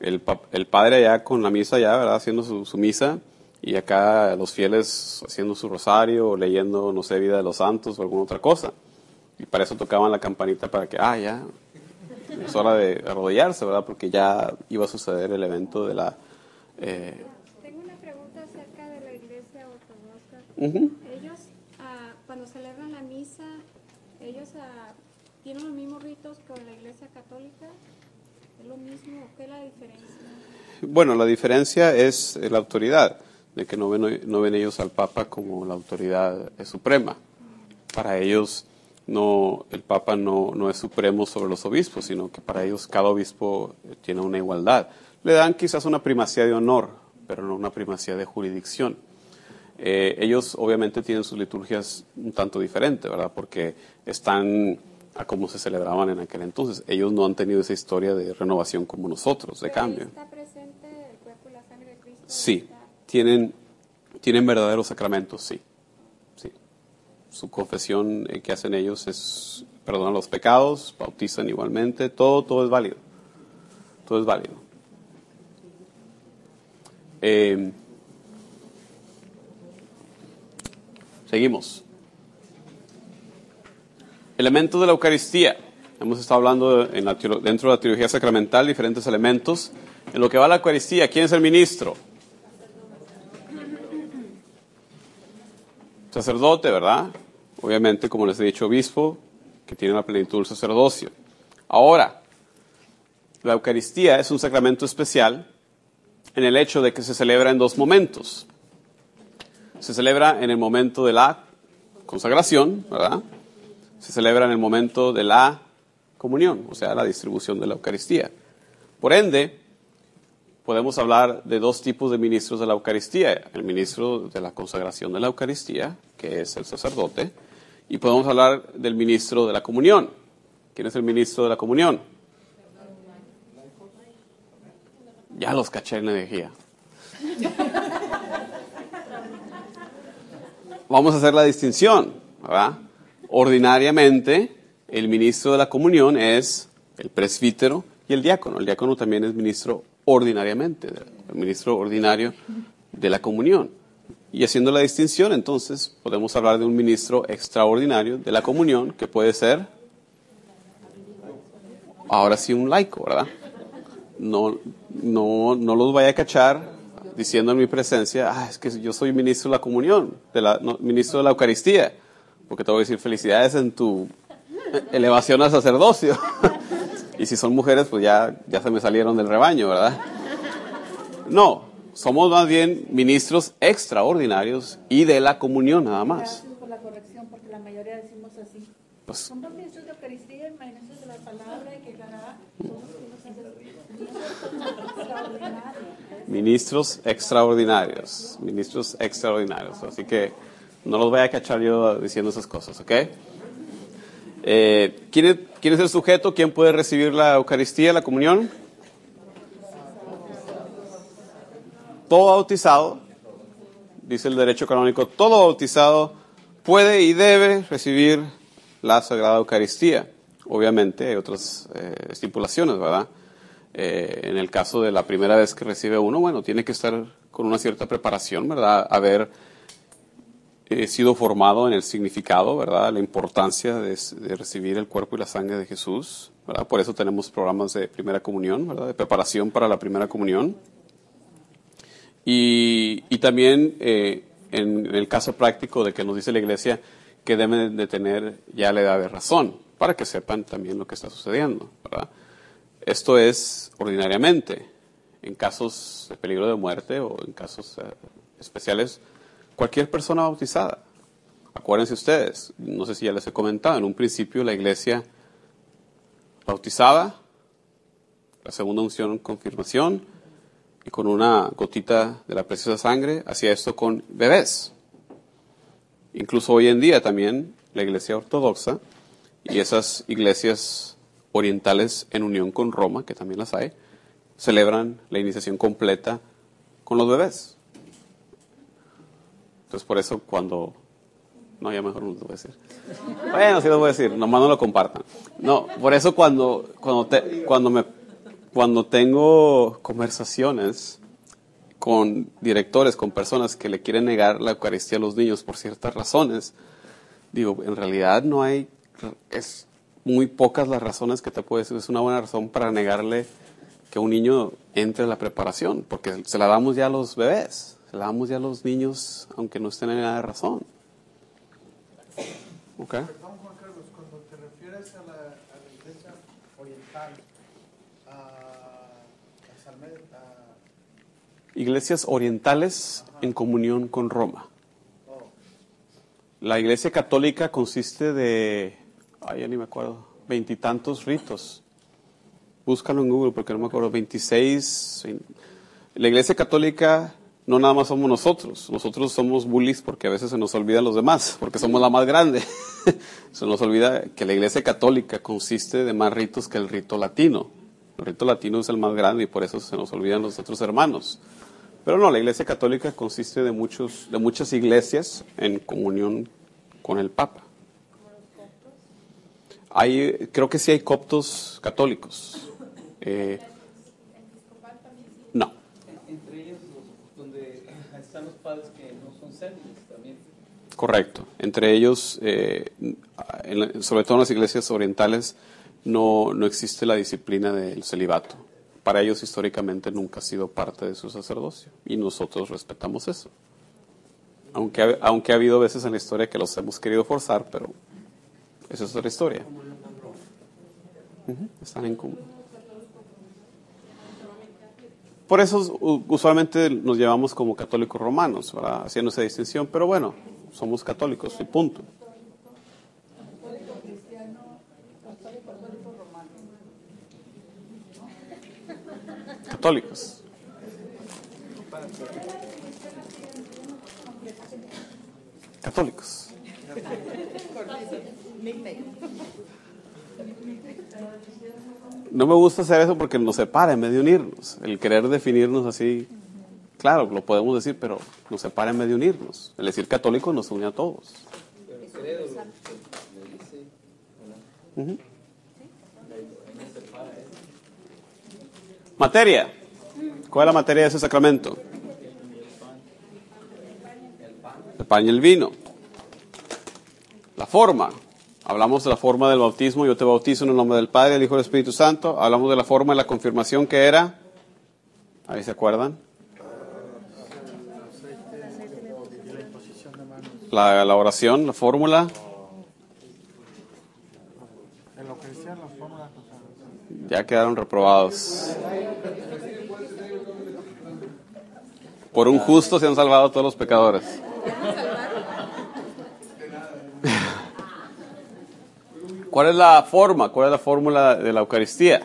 el, el padre allá con la misa ya, ¿verdad? Haciendo su, su misa y acá los fieles haciendo su rosario o leyendo, no sé, vida de los santos o alguna otra cosa. Y para eso tocaban la campanita para que, ah, ya, es hora de arrodillarse, ¿verdad? Porque ya iba a suceder el evento de la... eh, Tengo una pregunta acerca de la iglesia ortodoxa. Ellos, ah, cuando celebran la misa, ellos ah, tienen los mismos ritos que la iglesia católica. ¿Es lo mismo? ¿Qué es la diferencia? Bueno, la diferencia es la autoridad, de que no ven, no ven ellos al Papa como la autoridad suprema. Para ellos no, el Papa no, no es supremo sobre los obispos, sino que para ellos cada obispo tiene una igualdad. Le dan quizás una primacía de honor, pero no una primacía de jurisdicción. Eh, ellos obviamente tienen sus liturgias un tanto diferentes, ¿verdad? Porque están a cómo se celebraban en aquel entonces. Ellos no han tenido esa historia de renovación como nosotros, de Pero cambio. ¿Está presente el cuerpo y la sangre de Cristo? Sí, tienen, tienen verdaderos sacramentos, sí. sí. Su confesión eh, que hacen ellos es perdonar los pecados, bautizan igualmente, todo, todo es válido. Todo es válido. Eh, seguimos. Elementos de la Eucaristía. Hemos estado hablando en la dentro de la teología sacramental diferentes elementos. En lo que va a la Eucaristía, ¿quién es el ministro? Sacerdote, ¿verdad? Obviamente, como les he dicho, obispo, que tiene la plenitud del sacerdocio. Ahora, la Eucaristía es un sacramento especial en el hecho de que se celebra en dos momentos. Se celebra en el momento de la consagración, ¿verdad? Se celebra en el momento de la comunión, o sea, la distribución de la Eucaristía. Por ende, podemos hablar de dos tipos de ministros de la Eucaristía. El ministro de la consagración de la Eucaristía, que es el sacerdote, y podemos hablar del ministro de la comunión. ¿Quién es el ministro de la comunión? Ya los caché en la energía. Vamos a hacer la distinción, ¿verdad? Ordinariamente, el ministro de la comunión es el presbítero y el diácono. El diácono también es ministro ordinariamente, el ministro ordinario de la comunión. Y haciendo la distinción, entonces, podemos hablar de un ministro extraordinario de la comunión, que puede ser, ahora sí, un laico, ¿verdad? No, no, no los vaya a cachar diciendo en mi presencia, ah, es que yo soy ministro de la comunión, de ministro de la Eucaristía, porque te voy a decir felicidades en tu elevación al sacerdocio. *laughs* y si son mujeres, pues ya, ya se me salieron del rebaño, ¿verdad? No, somos más bien ministros extraordinarios y de la comunión nada más. Gracias por la corrección, porque la mayoría decimos así. Pues, Somos ministros de Eucaristía y ministros de la palabra y que extraordinarios. ministros extraordinarios, ministros extraordinarios. Así que no los voy a cachar yo diciendo esas cosas, ¿ok? ¿Quién, es, quién es el sujeto? ¿Quién puede recibir la Eucaristía, la comunión? Todo bautizado, dice el derecho canónico, todo bautizado puede y debe recibir la Sagrada Eucaristía. Obviamente hay otras eh, estipulaciones, ¿verdad? Eh, en el caso de la primera vez que recibe uno, bueno, tiene que estar con una cierta preparación, ¿verdad? Haber eh, sido formado en el significado, ¿verdad? La importancia de, de, recibir el cuerpo y la sangre de Jesús, ¿verdad? Por eso tenemos programas de primera comunión, ¿verdad? De preparación para la primera comunión. Y, y también eh, en, en, el caso práctico de que nos dice la iglesia que deben de tener ya la edad de razón, para que sepan también lo que está sucediendo, ¿verdad? Esto es ordinariamente. En casos de peligro de muerte o en casos eh, especiales, cualquier persona bautizada. Acuérdense ustedes, no sé si ya les he comentado, en un principio la iglesia bautizaba, la segunda unción, confirmación, y con una gotita de la preciosa sangre, hacía esto con bebés. Incluso hoy en día también la iglesia ortodoxa y esas iglesias orientales en unión con Roma, que también las hay, celebran la iniciación completa con los bebés. Entonces por eso cuando... No, ya mejor no lo voy a decir. Bueno, sí lo voy a decir, nomás no lo compartan. No, por eso cuando, cuando, te, cuando, me, cuando tengo conversaciones con directores, con personas que le quieren negar la Eucaristía a los niños por ciertas razones, digo, en realidad no hay... Es, muy pocas las razones que te puedo decir. Es una buena razón para negarle que un niño entre a la preparación, porque se la damos ya a los bebés, se la damos ya a los niños, aunque no estén en nada de razón. ¿Ok? Perdón, Juan Carlos, cuando te refieres a la, a la iglesia oriental, a, a, Salmed, a Iglesias orientales en comunión con Roma. La iglesia católica consiste de ay, ya ni me acuerdo, veintitantos ritos. Búscalo en Google porque no me acuerdo, 26. La Iglesia Católica no nada más somos nosotros. Nosotros somos bullies porque a veces se nos olvidan los demás, porque somos la más grande. *laughs* se nos olvida que la iglesia católica consiste de más ritos que el rito latino. El rito latino es el más grande y por eso se nos olvidan los otros hermanos. Pero no, la iglesia católica consiste de, muchos, de muchas iglesias en comunión con el Papa. Hay, creo que sí hay coptos católicos. Eh, no, Entre ellos, los- donde están los padres que no son también. correcto. Entre ellos, eh, en la- sobre todo en las iglesias orientales, no, no existe la disciplina del celibato. Para ellos históricamente nunca ha sido parte de su sacerdocio y nosotros respetamos eso. Aunque, ha- aunque ha habido veces en la historia que los hemos querido forzar, pero esa es otra historia. Están en común. Por eso usualmente nos llevamos como católicos romanos, ¿verdad? haciendo esa distinción, pero bueno, somos católicos y punto. Católicos. Católicos. *laughs* No me gusta hacer eso porque nos separa en vez de unirnos. El querer definirnos así, claro, lo podemos decir, pero nos separa en vez de unirnos. El decir católico nos une a todos. Materia. ¿Cuál es la materia de ese sacramento? El pan y el vino. La forma. Hablamos de la forma del bautismo. Yo te bautizo en el nombre del Padre, del Hijo y del Espíritu Santo. Hablamos de la forma de la confirmación que era. Ahí se acuerdan. La, la oración, la fórmula. Ya quedaron reprobados. Por un justo se han salvado todos los pecadores. ¿Cuál es la forma? ¿Cuál es la fórmula de la Eucaristía?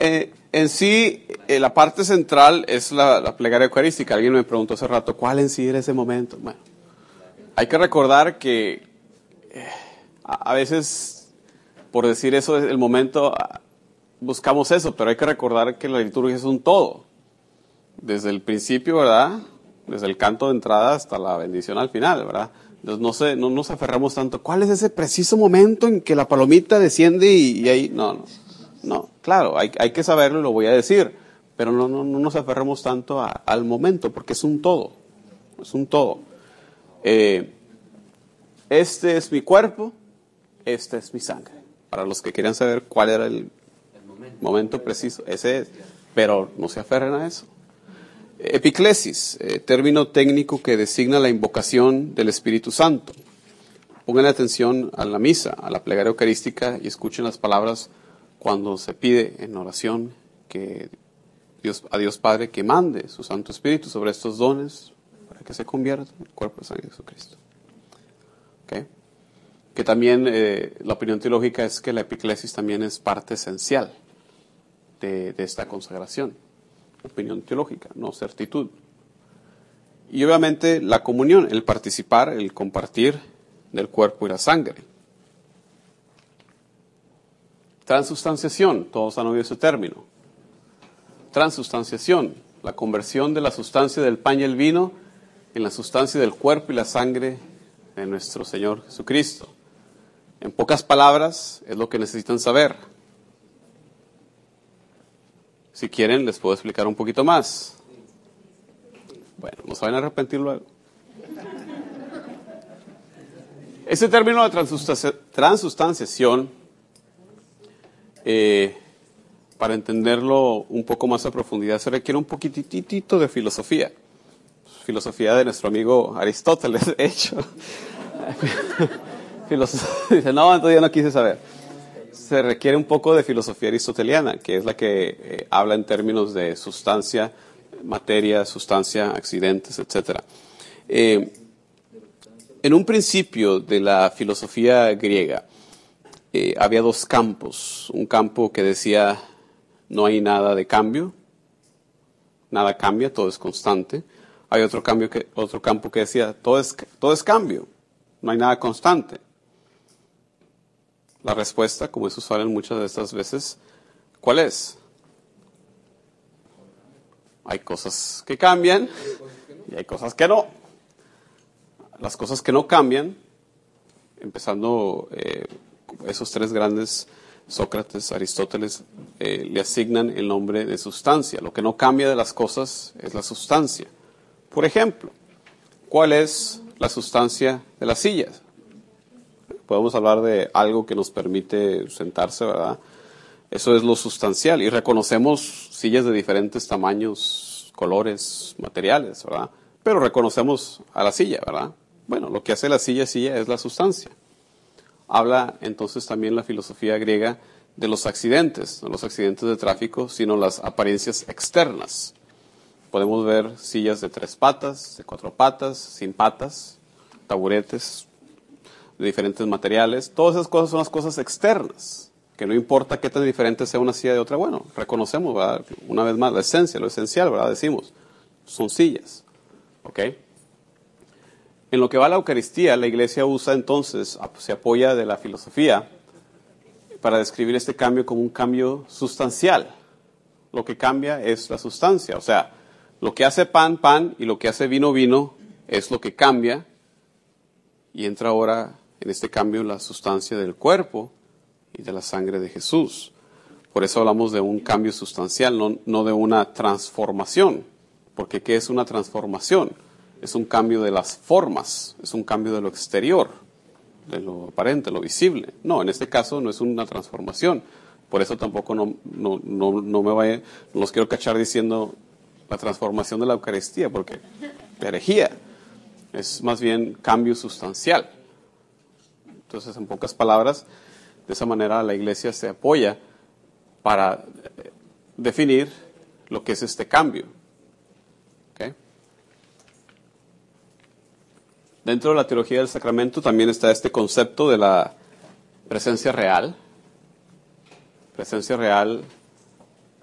Eh, en sí, eh, la parte central es la, la plegaria eucarística. Alguien me preguntó hace rato, ¿cuál en sí era ese momento? Bueno, hay que recordar que eh, a, a veces, por decir eso, es el momento, ah, buscamos eso, pero hay que recordar que la liturgia es un todo. Desde el principio, ¿verdad? Desde el canto de entrada hasta la bendición al final, ¿verdad? Entonces no, se, no nos aferramos tanto. ¿Cuál es ese preciso momento en que la palomita desciende y, ahí? No, no. No, claro, hay, hay que saberlo y lo voy a decir, pero no, no, no nos aferremos tanto al momento, porque es un todo. Es un todo. Eh, este es mi cuerpo, esta es mi sangre. Para los que quieran saber cuál era el momento preciso, ese es. Pero no se aferren a eso. Epiclesis, eh, término técnico que designa la invocación del Espíritu Santo. Pongan atención a la misa, a la plegaria eucarística y escuchen las palabras cuando se pide en oración que Dios, a Dios Padre que mande su Santo Espíritu sobre estos dones para que se conviertan en el cuerpo de Jesucristo. ¿Ok? Que también eh, la opinión teológica es que la epiclesis también es parte esencial de esta consagración. Opinión teológica, no certitud. Y obviamente la comunión, el participar, el compartir del cuerpo y la sangre. Transustanciación, todos han oído ese término. Transustanciación, la conversión de la sustancia del pan y el vino en la sustancia del cuerpo y la sangre de nuestro Señor Jesucristo. En pocas palabras, es lo que necesitan saber. Si quieren, les puedo explicar un poquito más. Bueno, no a arrepentir luego. Este término de transustancia- transustanciación, eh, para entenderlo un poco más a profundidad, se requiere un poquitito de filosofía. Filosofía de nuestro amigo Aristóteles, *laughs* de hecho. *laughs* *laughs* Dice, no, entonces yo no quise saber. Se requiere un poco de filosofía aristoteliana, que es la que eh, habla en términos de sustancia, materia, sustancia, accidentes, etc. Eh, en un principio de la filosofía griega eh, había dos campos. Un campo que decía no hay nada de cambio, nada cambia, todo es constante. Hay otro, cambio que, otro campo que decía, todo es, todo es cambio, no hay nada constante. La respuesta, como es usual en muchas de estas veces, ¿cuál es? Hay cosas que cambian y hay cosas que no. Las cosas que no cambian, empezando eh, esos tres grandes, Sócrates, Aristóteles, eh, le asignan el nombre de sustancia. Lo que no cambia de las cosas es la sustancia. Por ejemplo, ¿cuál es la sustancia de las sillas? Podemos hablar de algo que nos permite sentarse, ¿verdad? Eso es lo sustancial. Y reconocemos sillas de diferentes tamaños, colores, materiales, ¿verdad? Pero reconocemos a la silla, ¿verdad? Bueno, lo que hace la silla silla es la sustancia. Habla entonces también la filosofía griega de los accidentes, no los accidentes de tráfico, sino las apariencias externas. Podemos ver sillas de tres patas, de cuatro patas, sin patas, taburetes de diferentes materiales. Todas esas cosas son las cosas externas, que no importa qué tan diferente sea una silla de otra. Bueno, reconocemos, ¿verdad? Una vez más, la esencia, lo esencial, ¿verdad? Decimos, son sillas. ¿Ok? En lo que va a la Eucaristía, la Iglesia usa entonces, se apoya de la filosofía para describir este cambio como un cambio sustancial. Lo que cambia es la sustancia, o sea, lo que hace pan, pan, y lo que hace vino, vino, es lo que cambia. Y entra ahora en este cambio la sustancia del cuerpo y de la sangre de Jesús. Por eso hablamos de un cambio sustancial, no, no de una transformación. Porque ¿qué es una transformación? Es un cambio de las formas, es un cambio de lo exterior, de lo aparente, lo visible. No, en este caso no es una transformación. Por eso tampoco no, no, no, no me vaya, los quiero cachar diciendo la transformación de la Eucaristía, porque herejía es más bien cambio sustancial. Entonces, en pocas palabras, de esa manera la Iglesia se apoya para eh, definir lo que es este cambio. Dentro de la teología del sacramento también está este concepto de la presencia real, presencia real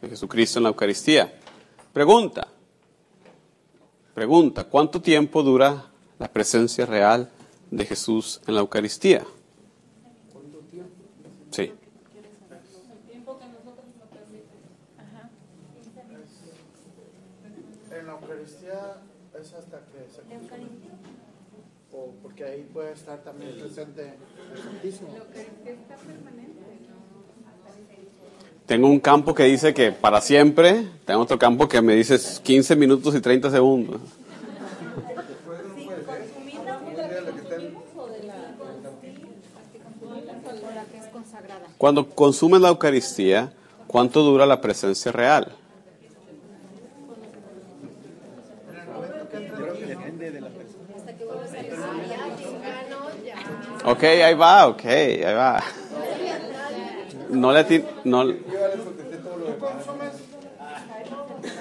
de Jesucristo en la Eucaristía. Pregunta, pregunta, ¿cuánto tiempo dura la presencia real de Jesús en la Eucaristía? Sí. En la Eucaristía es hasta que se ahí puede estar también presente el Santísimo. Tengo un campo que dice que para siempre, tengo otro campo que me dice 15 minutos y 30 segundos. Cuando consumes la Eucaristía, ¿cuánto dura la presencia real? Ok, ahí va, ok, ahí va. No le ti- no, Tú consumes,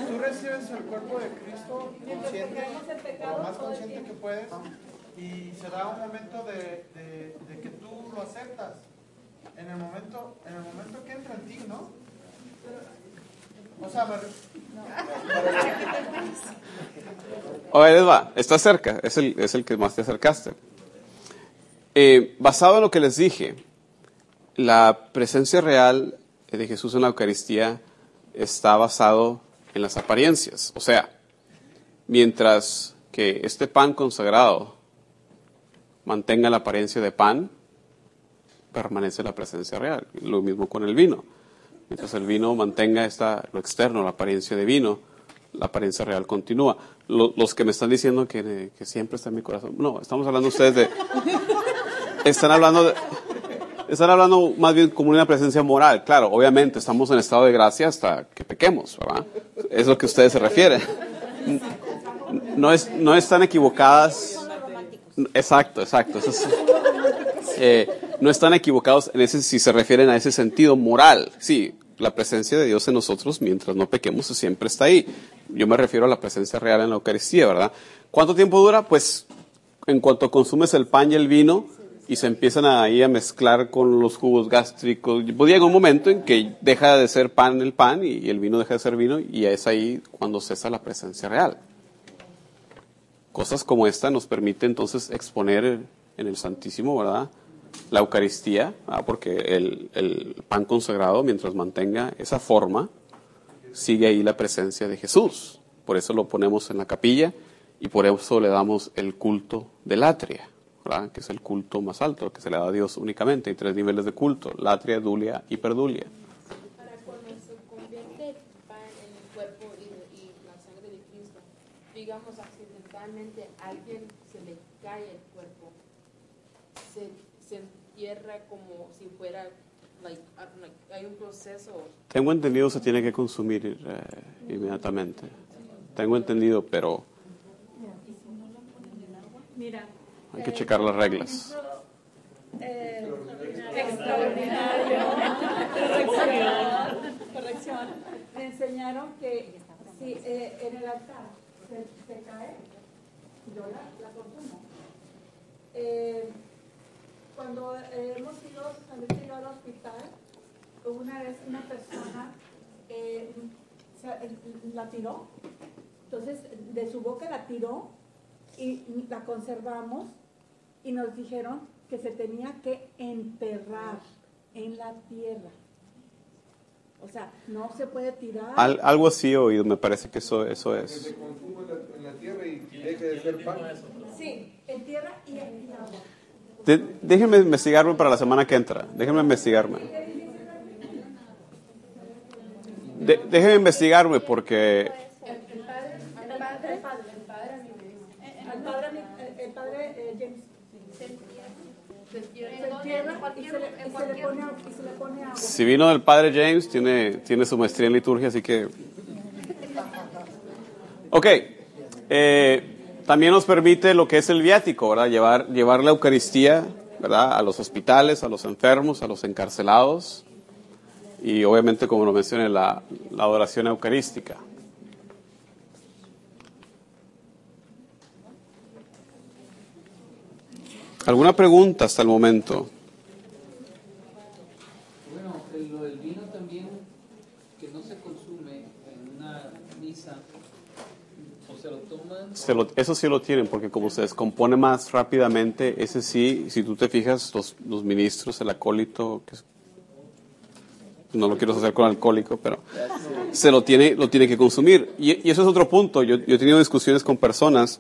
tú recibes el cuerpo de Cristo consciente, lo más consciente que puedes, y se da un momento de, de, de que tú lo aceptas. En el momento, en el momento que entra en ti, ¿no? O sea, ver, les va, está cerca, es el, es el que más te acercaste. Eh, basado en lo que les dije, la presencia real de Jesús en la Eucaristía está basado en las apariencias. O sea, mientras que este pan consagrado mantenga la apariencia de pan, permanece la presencia real. Lo mismo con el vino. Mientras el vino mantenga esta, lo externo, la apariencia de vino, la apariencia real continúa. Lo- los que me están diciendo que, que siempre está en mi corazón, no, estamos hablando ustedes de... Están hablando están hablando más bien como una presencia moral. Claro, obviamente estamos en estado de gracia hasta que pequemos, ¿verdad? Es lo que ustedes se refieren. No, es, no están equivocadas. Exacto, exacto. Eh, no están equivocados en ese, si se refieren a ese sentido moral. Sí, la presencia de Dios en nosotros, mientras no pequemos, siempre está ahí. Yo me refiero a la presencia real en la Eucaristía, ¿verdad? ¿Cuánto tiempo dura? Pues en cuanto consumes el pan y el vino, y se empiezan ahí a mezclar con los jugos gástricos. Pues llega un momento en que deja de ser pan el pan y el vino deja de ser vino y es ahí cuando cesa la presencia real. Cosas como esta nos permite entonces exponer en el Santísimo, ¿verdad? La Eucaristía, porque el, el pan consagrado, mientras mantenga esa forma, sigue ahí la presencia de Jesús. Por eso lo ponemos en la capilla y por eso le damos el culto del atria, ¿verdad? que es el culto más alto que se le da a Dios únicamente. Hay tres niveles de culto, latria, dulia y perdulia. Para cuando se convierte el pan en el cuerpo y, y la sangre de Cristo, digamos accidentalmente a alguien se le cae el cuerpo, se, se entierra como si fuera, like, like, hay un proceso. Tengo entendido se tiene que consumir eh, inmediatamente. Tengo entendido, pero Mira. Hay que checar las reglas. Eh, extraordinario. Corrección. Corrección. Me enseñaron que si eh, en el altar se, se cae, yo la, la consumo. Eh, cuando eh, hemos ido, cuando he ido al hospital, una vez una persona eh, se- eh, la tiró, entonces de su boca la tiró y la conservamos y nos dijeron que se tenía que enterrar en la tierra. O sea, no se puede tirar. Al- algo así he oído, me parece que eso, eso Que es. se consuma en la, en la tierra y deje de ser pan. Sí, en tierra y en agua. De- déjenme investigarme para la semana que entra. Déjenme investigarme. De- déjenme investigarme porque El padre, el padre, el padre, el padre, a mí me dice. El padre, el- el padre eh, James. Se si vino del padre James, tiene, tiene su maestría en liturgia, así que... Ok. eh, también nos permite lo que es el viático, ¿verdad? Llevar, llevar la Eucaristía, ¿verdad? A los hospitales, a los enfermos, a los encarcelados. Y obviamente, como lo mencioné, la, la adoración eucarística. ¿Alguna pregunta hasta el momento? Bueno, el- lo del vino también, que no se consume en una misa, o se lo toman. Se lo- eso sí lo tienen, porque como se descompone más rápidamente, ese sí, si tú te fijas, los, los ministros, el acólito, que es- no lo quiero hacer con alcohólico, pero se lo tiene, lo tiene que consumir. Y, y eso es otro punto. Yo, yo he tenido discusiones con personas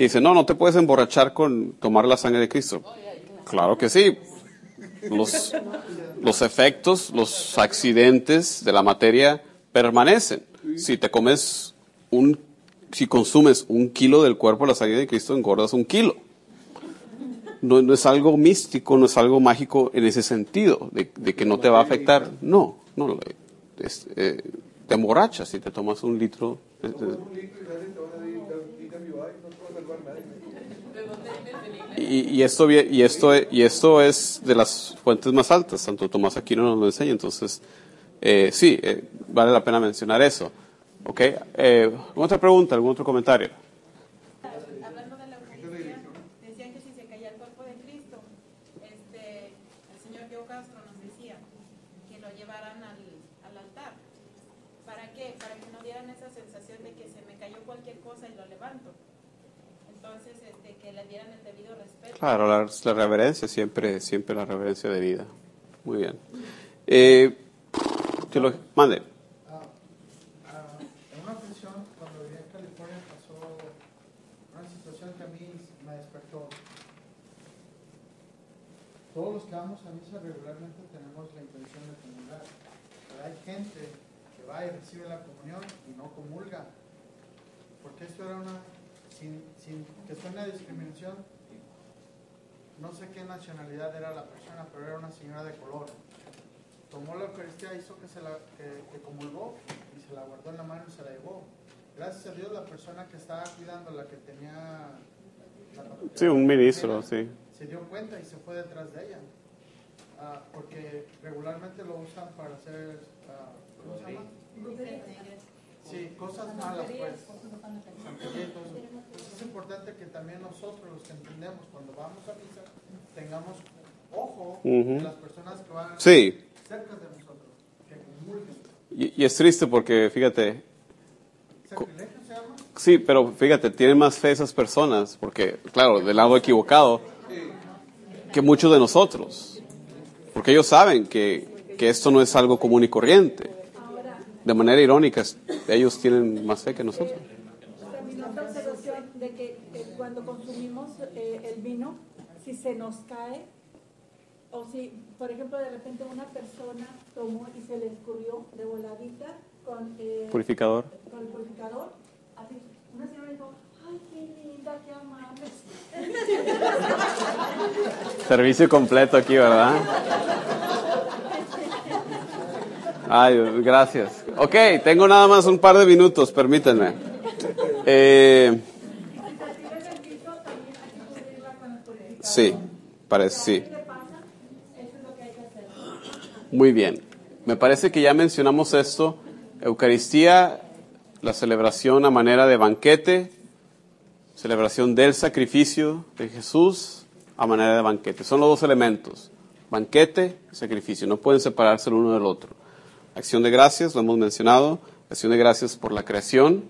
que dicen, no, no te puedes emborrachar con tomar la sangre de Cristo. Claro que sí. Los, los efectos, los accidentes de la materia permanecen. Si te comes un, si consumes un kilo del cuerpo de la sangre de Cristo, engordas un kilo. No, no es algo místico, no es algo mágico en ese sentido, de, que no te va a afectar. No, no, eh, te emborrachas si te tomas un litro. de- y nadie te van a decir, "Di cambio hay, no te va a salvar nadie. Y, esto, y, esto, y esto es de las fuentes más altas, tanto Tomás Aquino nos lo enseña, entonces eh, sí, eh, vale la pena mencionar eso. ¿Ok? Eh, ¿Alguna otra pregunta, algún otro comentario? Hablando de la Eucaristía, decían que si se caía el cuerpo de Cristo, este, el señor Joe Castro nos decía que lo llevaran al, al altar. ¿Para qué? Para que no dieran esa sensación de que se me cayó cualquier cosa y lo levanto. Entonces, este, que le dieran el debido respeto. Claro, la, la reverencia, siempre, siempre la reverencia de vida. Muy bien. Eh, te lo, mande. Todos los que vamos a misa regularmente tenemos la intención de comulgar. Pero hay gente que va y recibe la comunión y no comulga. Porque esto era una, sin, sin que suene a discriminación, no sé qué nacionalidad era la persona, pero era una señora de color tomó la Eucaristía, hizo que, se la, que, que comulgó y se la guardó en la mano y se la llevó. Gracias a Dios la persona que estaba cuidando, la que tenía la patrulla, Sí, un ministro, sí. se dio cuenta y se fue detrás de ella. Ah, porque regularmente lo usan para hacer, ah, ¿cómo se llama? Sí, cosas malas, pues. Pues es importante que también nosotros, los que entendemos, cuando vamos a misa, tengamos ojo las personas que van Sí. cerca de nosotros, que comulguen. Y, y es triste porque, fíjate, ¿Sacrilegio se llama? sí, pero fíjate, tienen más fe esas personas, porque, claro, del lado equivocado, que muchos de nosotros. Porque ellos saben que, que esto no es algo común y corriente. De manera irónica, ellos tienen más fe que nosotros. También otra observación de que eh, cuando consumimos eh, el vino, si se nos cae, o si, por ejemplo, de repente una persona tomó y se le escurrió de voladita con, eh, Purificador. con el purificador, así, una señora dijo, ay, qué linda, qué amable. Servicio completo aquí, ¿verdad? Ay, gracias. Ok, tengo nada más un par de minutos, permítanme. Eh, sí, parece, sí. Muy bien. Me parece que ya mencionamos esto. Eucaristía, la celebración a manera de banquete, celebración del sacrificio de Jesús a manera de banquete. Son los dos elementos, banquete sacrificio. No pueden separarse el uno del otro. Acción de gracias, lo hemos mencionado. Acción de gracias por la creación,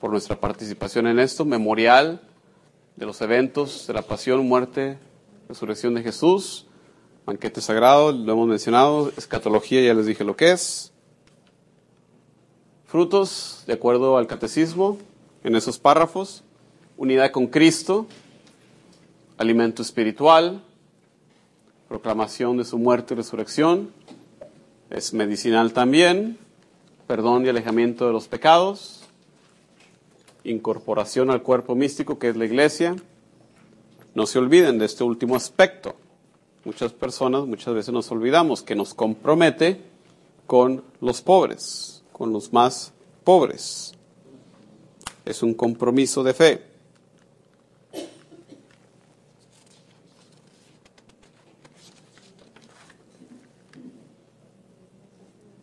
por nuestra participación en esto. Memorial de los eventos de la pasión, muerte, resurrección de Jesús. Banquete sagrado, lo hemos mencionado. Escatología, ya les dije lo que es. Frutos, de acuerdo al catecismo, en esos párrafos. Unidad con Cristo, alimento espiritual, proclamación de su muerte y resurrección, es medicinal también, perdón y alejamiento de los pecados, incorporación al cuerpo místico que es la iglesia. No se olviden de este último aspecto. Muchas personas muchas veces nos olvidamos que nos compromete con los pobres, con los más pobres. Es un compromiso de fe.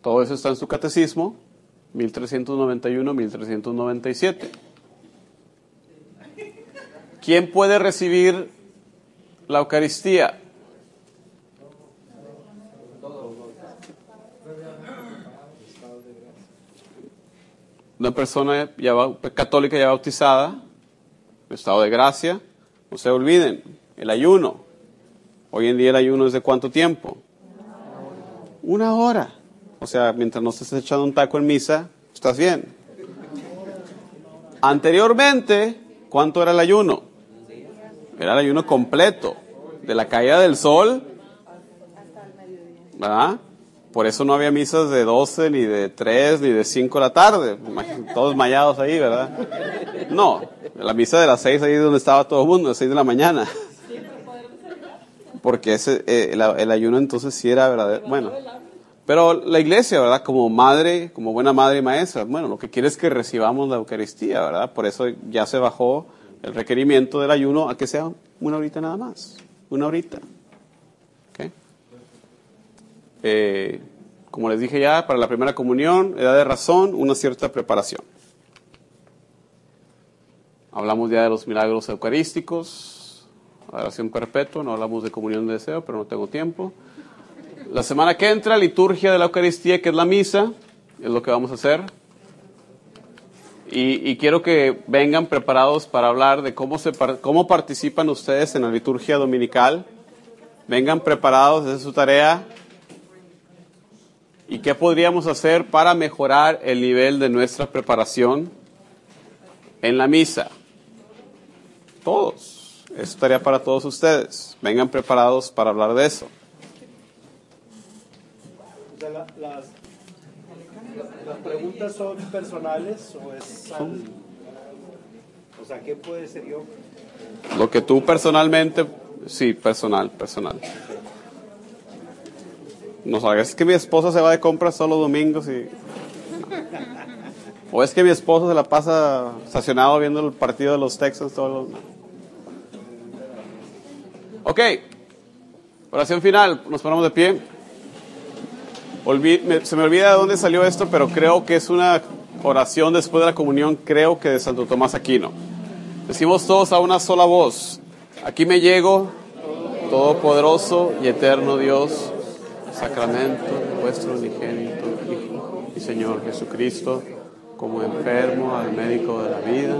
Todo eso está en su catecismo, 1391-1397. ¿Quién puede recibir la Eucaristía? Una persona ya católica ya bautizada, estado de gracia, no se olviden, el ayuno. Hoy en día el ayuno es de cuánto tiempo? Una hora. O sea, mientras no estés echando un taco en misa, estás bien. Anteriormente, ¿cuánto era el ayuno? Era el ayuno completo, de la caída del sol, ¿verdad? Por eso no había misas de 12, ni de 3, ni de 5 de la tarde, todos mayados ahí, ¿verdad? No, la misa de las 6 ahí es donde estaba todo el mundo, las 6 de la mañana. Porque ese, eh, el, el ayuno entonces sí era verdadero, bueno. Pero la iglesia, ¿verdad? Como madre, como buena madre y maestra, bueno, lo que quiere es que recibamos la Eucaristía, ¿verdad? Por eso ya se bajó el requerimiento del ayuno a que sea una horita nada más. Una horita. Eh, como les dije ya, para la primera comunión, edad de razón, una cierta preparación. Hablamos ya de los milagros eucarísticos, adoración perpetua, no hablamos de comunión de deseo, pero no tengo tiempo. La semana que entra, liturgia de la Eucaristía, que es la misa, es lo que vamos a hacer. Y, quiero que vengan preparados para hablar de cómo, se, cómo participan ustedes en la liturgia dominical. Vengan preparados, esa es su tarea. ¿Y qué podríamos hacer para mejorar el nivel de nuestra preparación en la misa? Todos. Es tarea para todos ustedes. Vengan preparados para hablar de eso. O sea, la- las, las preguntas son personales o es al- o sea, ¿qué puede ser yo? Lo que tú personalmente, sí, personal, personal. No sabes, es que mi esposa se va de compras solo domingos y... O es que mi esposo se la pasa estacionado viendo el partido de los Texans todos los... Ok, oración final, nos ponemos de pie. Se me olvida de dónde salió esto, pero creo que es una oración después de la comunión, creo que de Santo Tomás Aquino. Decimos todos a una sola voz. Aquí me llego, Todopoderoso y eterno Dios, sacramento vuestro unigénito Hijo y Señor Jesucristo, como enfermo al médico de la vida,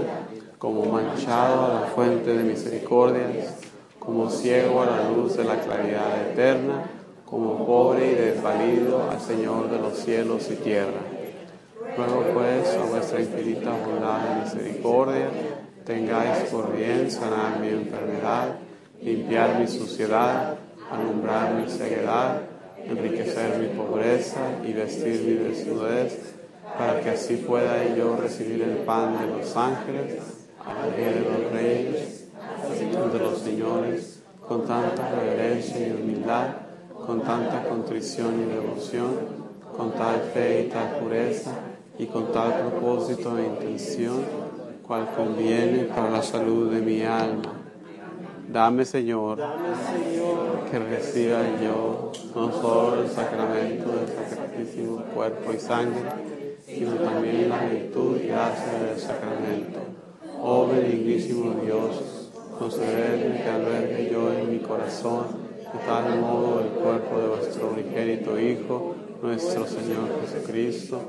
como manchado a la fuente de misericordias, como ciego a la luz de la claridad eterna, como pobre y desvalido al Señor de los cielos y tierra. Ruego pues a vuestra infinita bondad y misericordia, tengáis por bien sanar mi enfermedad, limpiar mi suciedad, alumbrar mi ceguedad, enriquecer mi pobreza y vestir mi desnudez, para que así pueda yo recibir el pan de los ángeles, alegría de los reyes, de los señores, con tanta reverencia y humildad, con tanta contrición y devoción, con tal fe y tal pureza, y con tal propósito e intención, cual conviene para la salud de mi alma. Dame, Señor, que reciba yo no solo el sacramento del sacratísimo cuerpo y sangre, sino también la virtud y gracia del sacramento. Oh benignísimo Dios, concededme que albergue yo en mi corazón de tal modo el cuerpo de vuestro unigénito Hijo, nuestro Señor Jesucristo,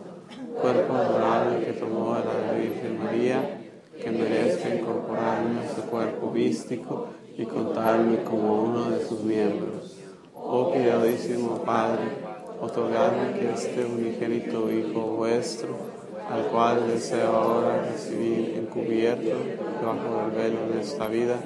cuerpo adorable que tomó de la Virgen María, que merezca incorporarme a su cuerpo místico y contarme como uno de sus miembros. Oh piadosísimo Padre, otorgadme que este unigénito Hijo vuestro, al cual deseo ahora recibir encubierto bajo el velo de esta vida,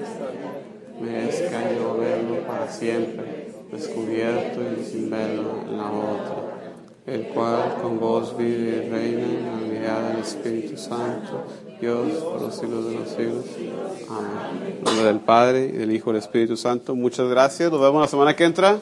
merezca yo verlo para siempre, descubierto y sin velo en la otra, el cual con vos vive y reina en la unidad del Espíritu Santo, Dios por los siglos de los siglos. Amén. En nombre del Padre, y del Hijo y del Espíritu Santo. Muchas gracias. Nos vemos la semana que entra.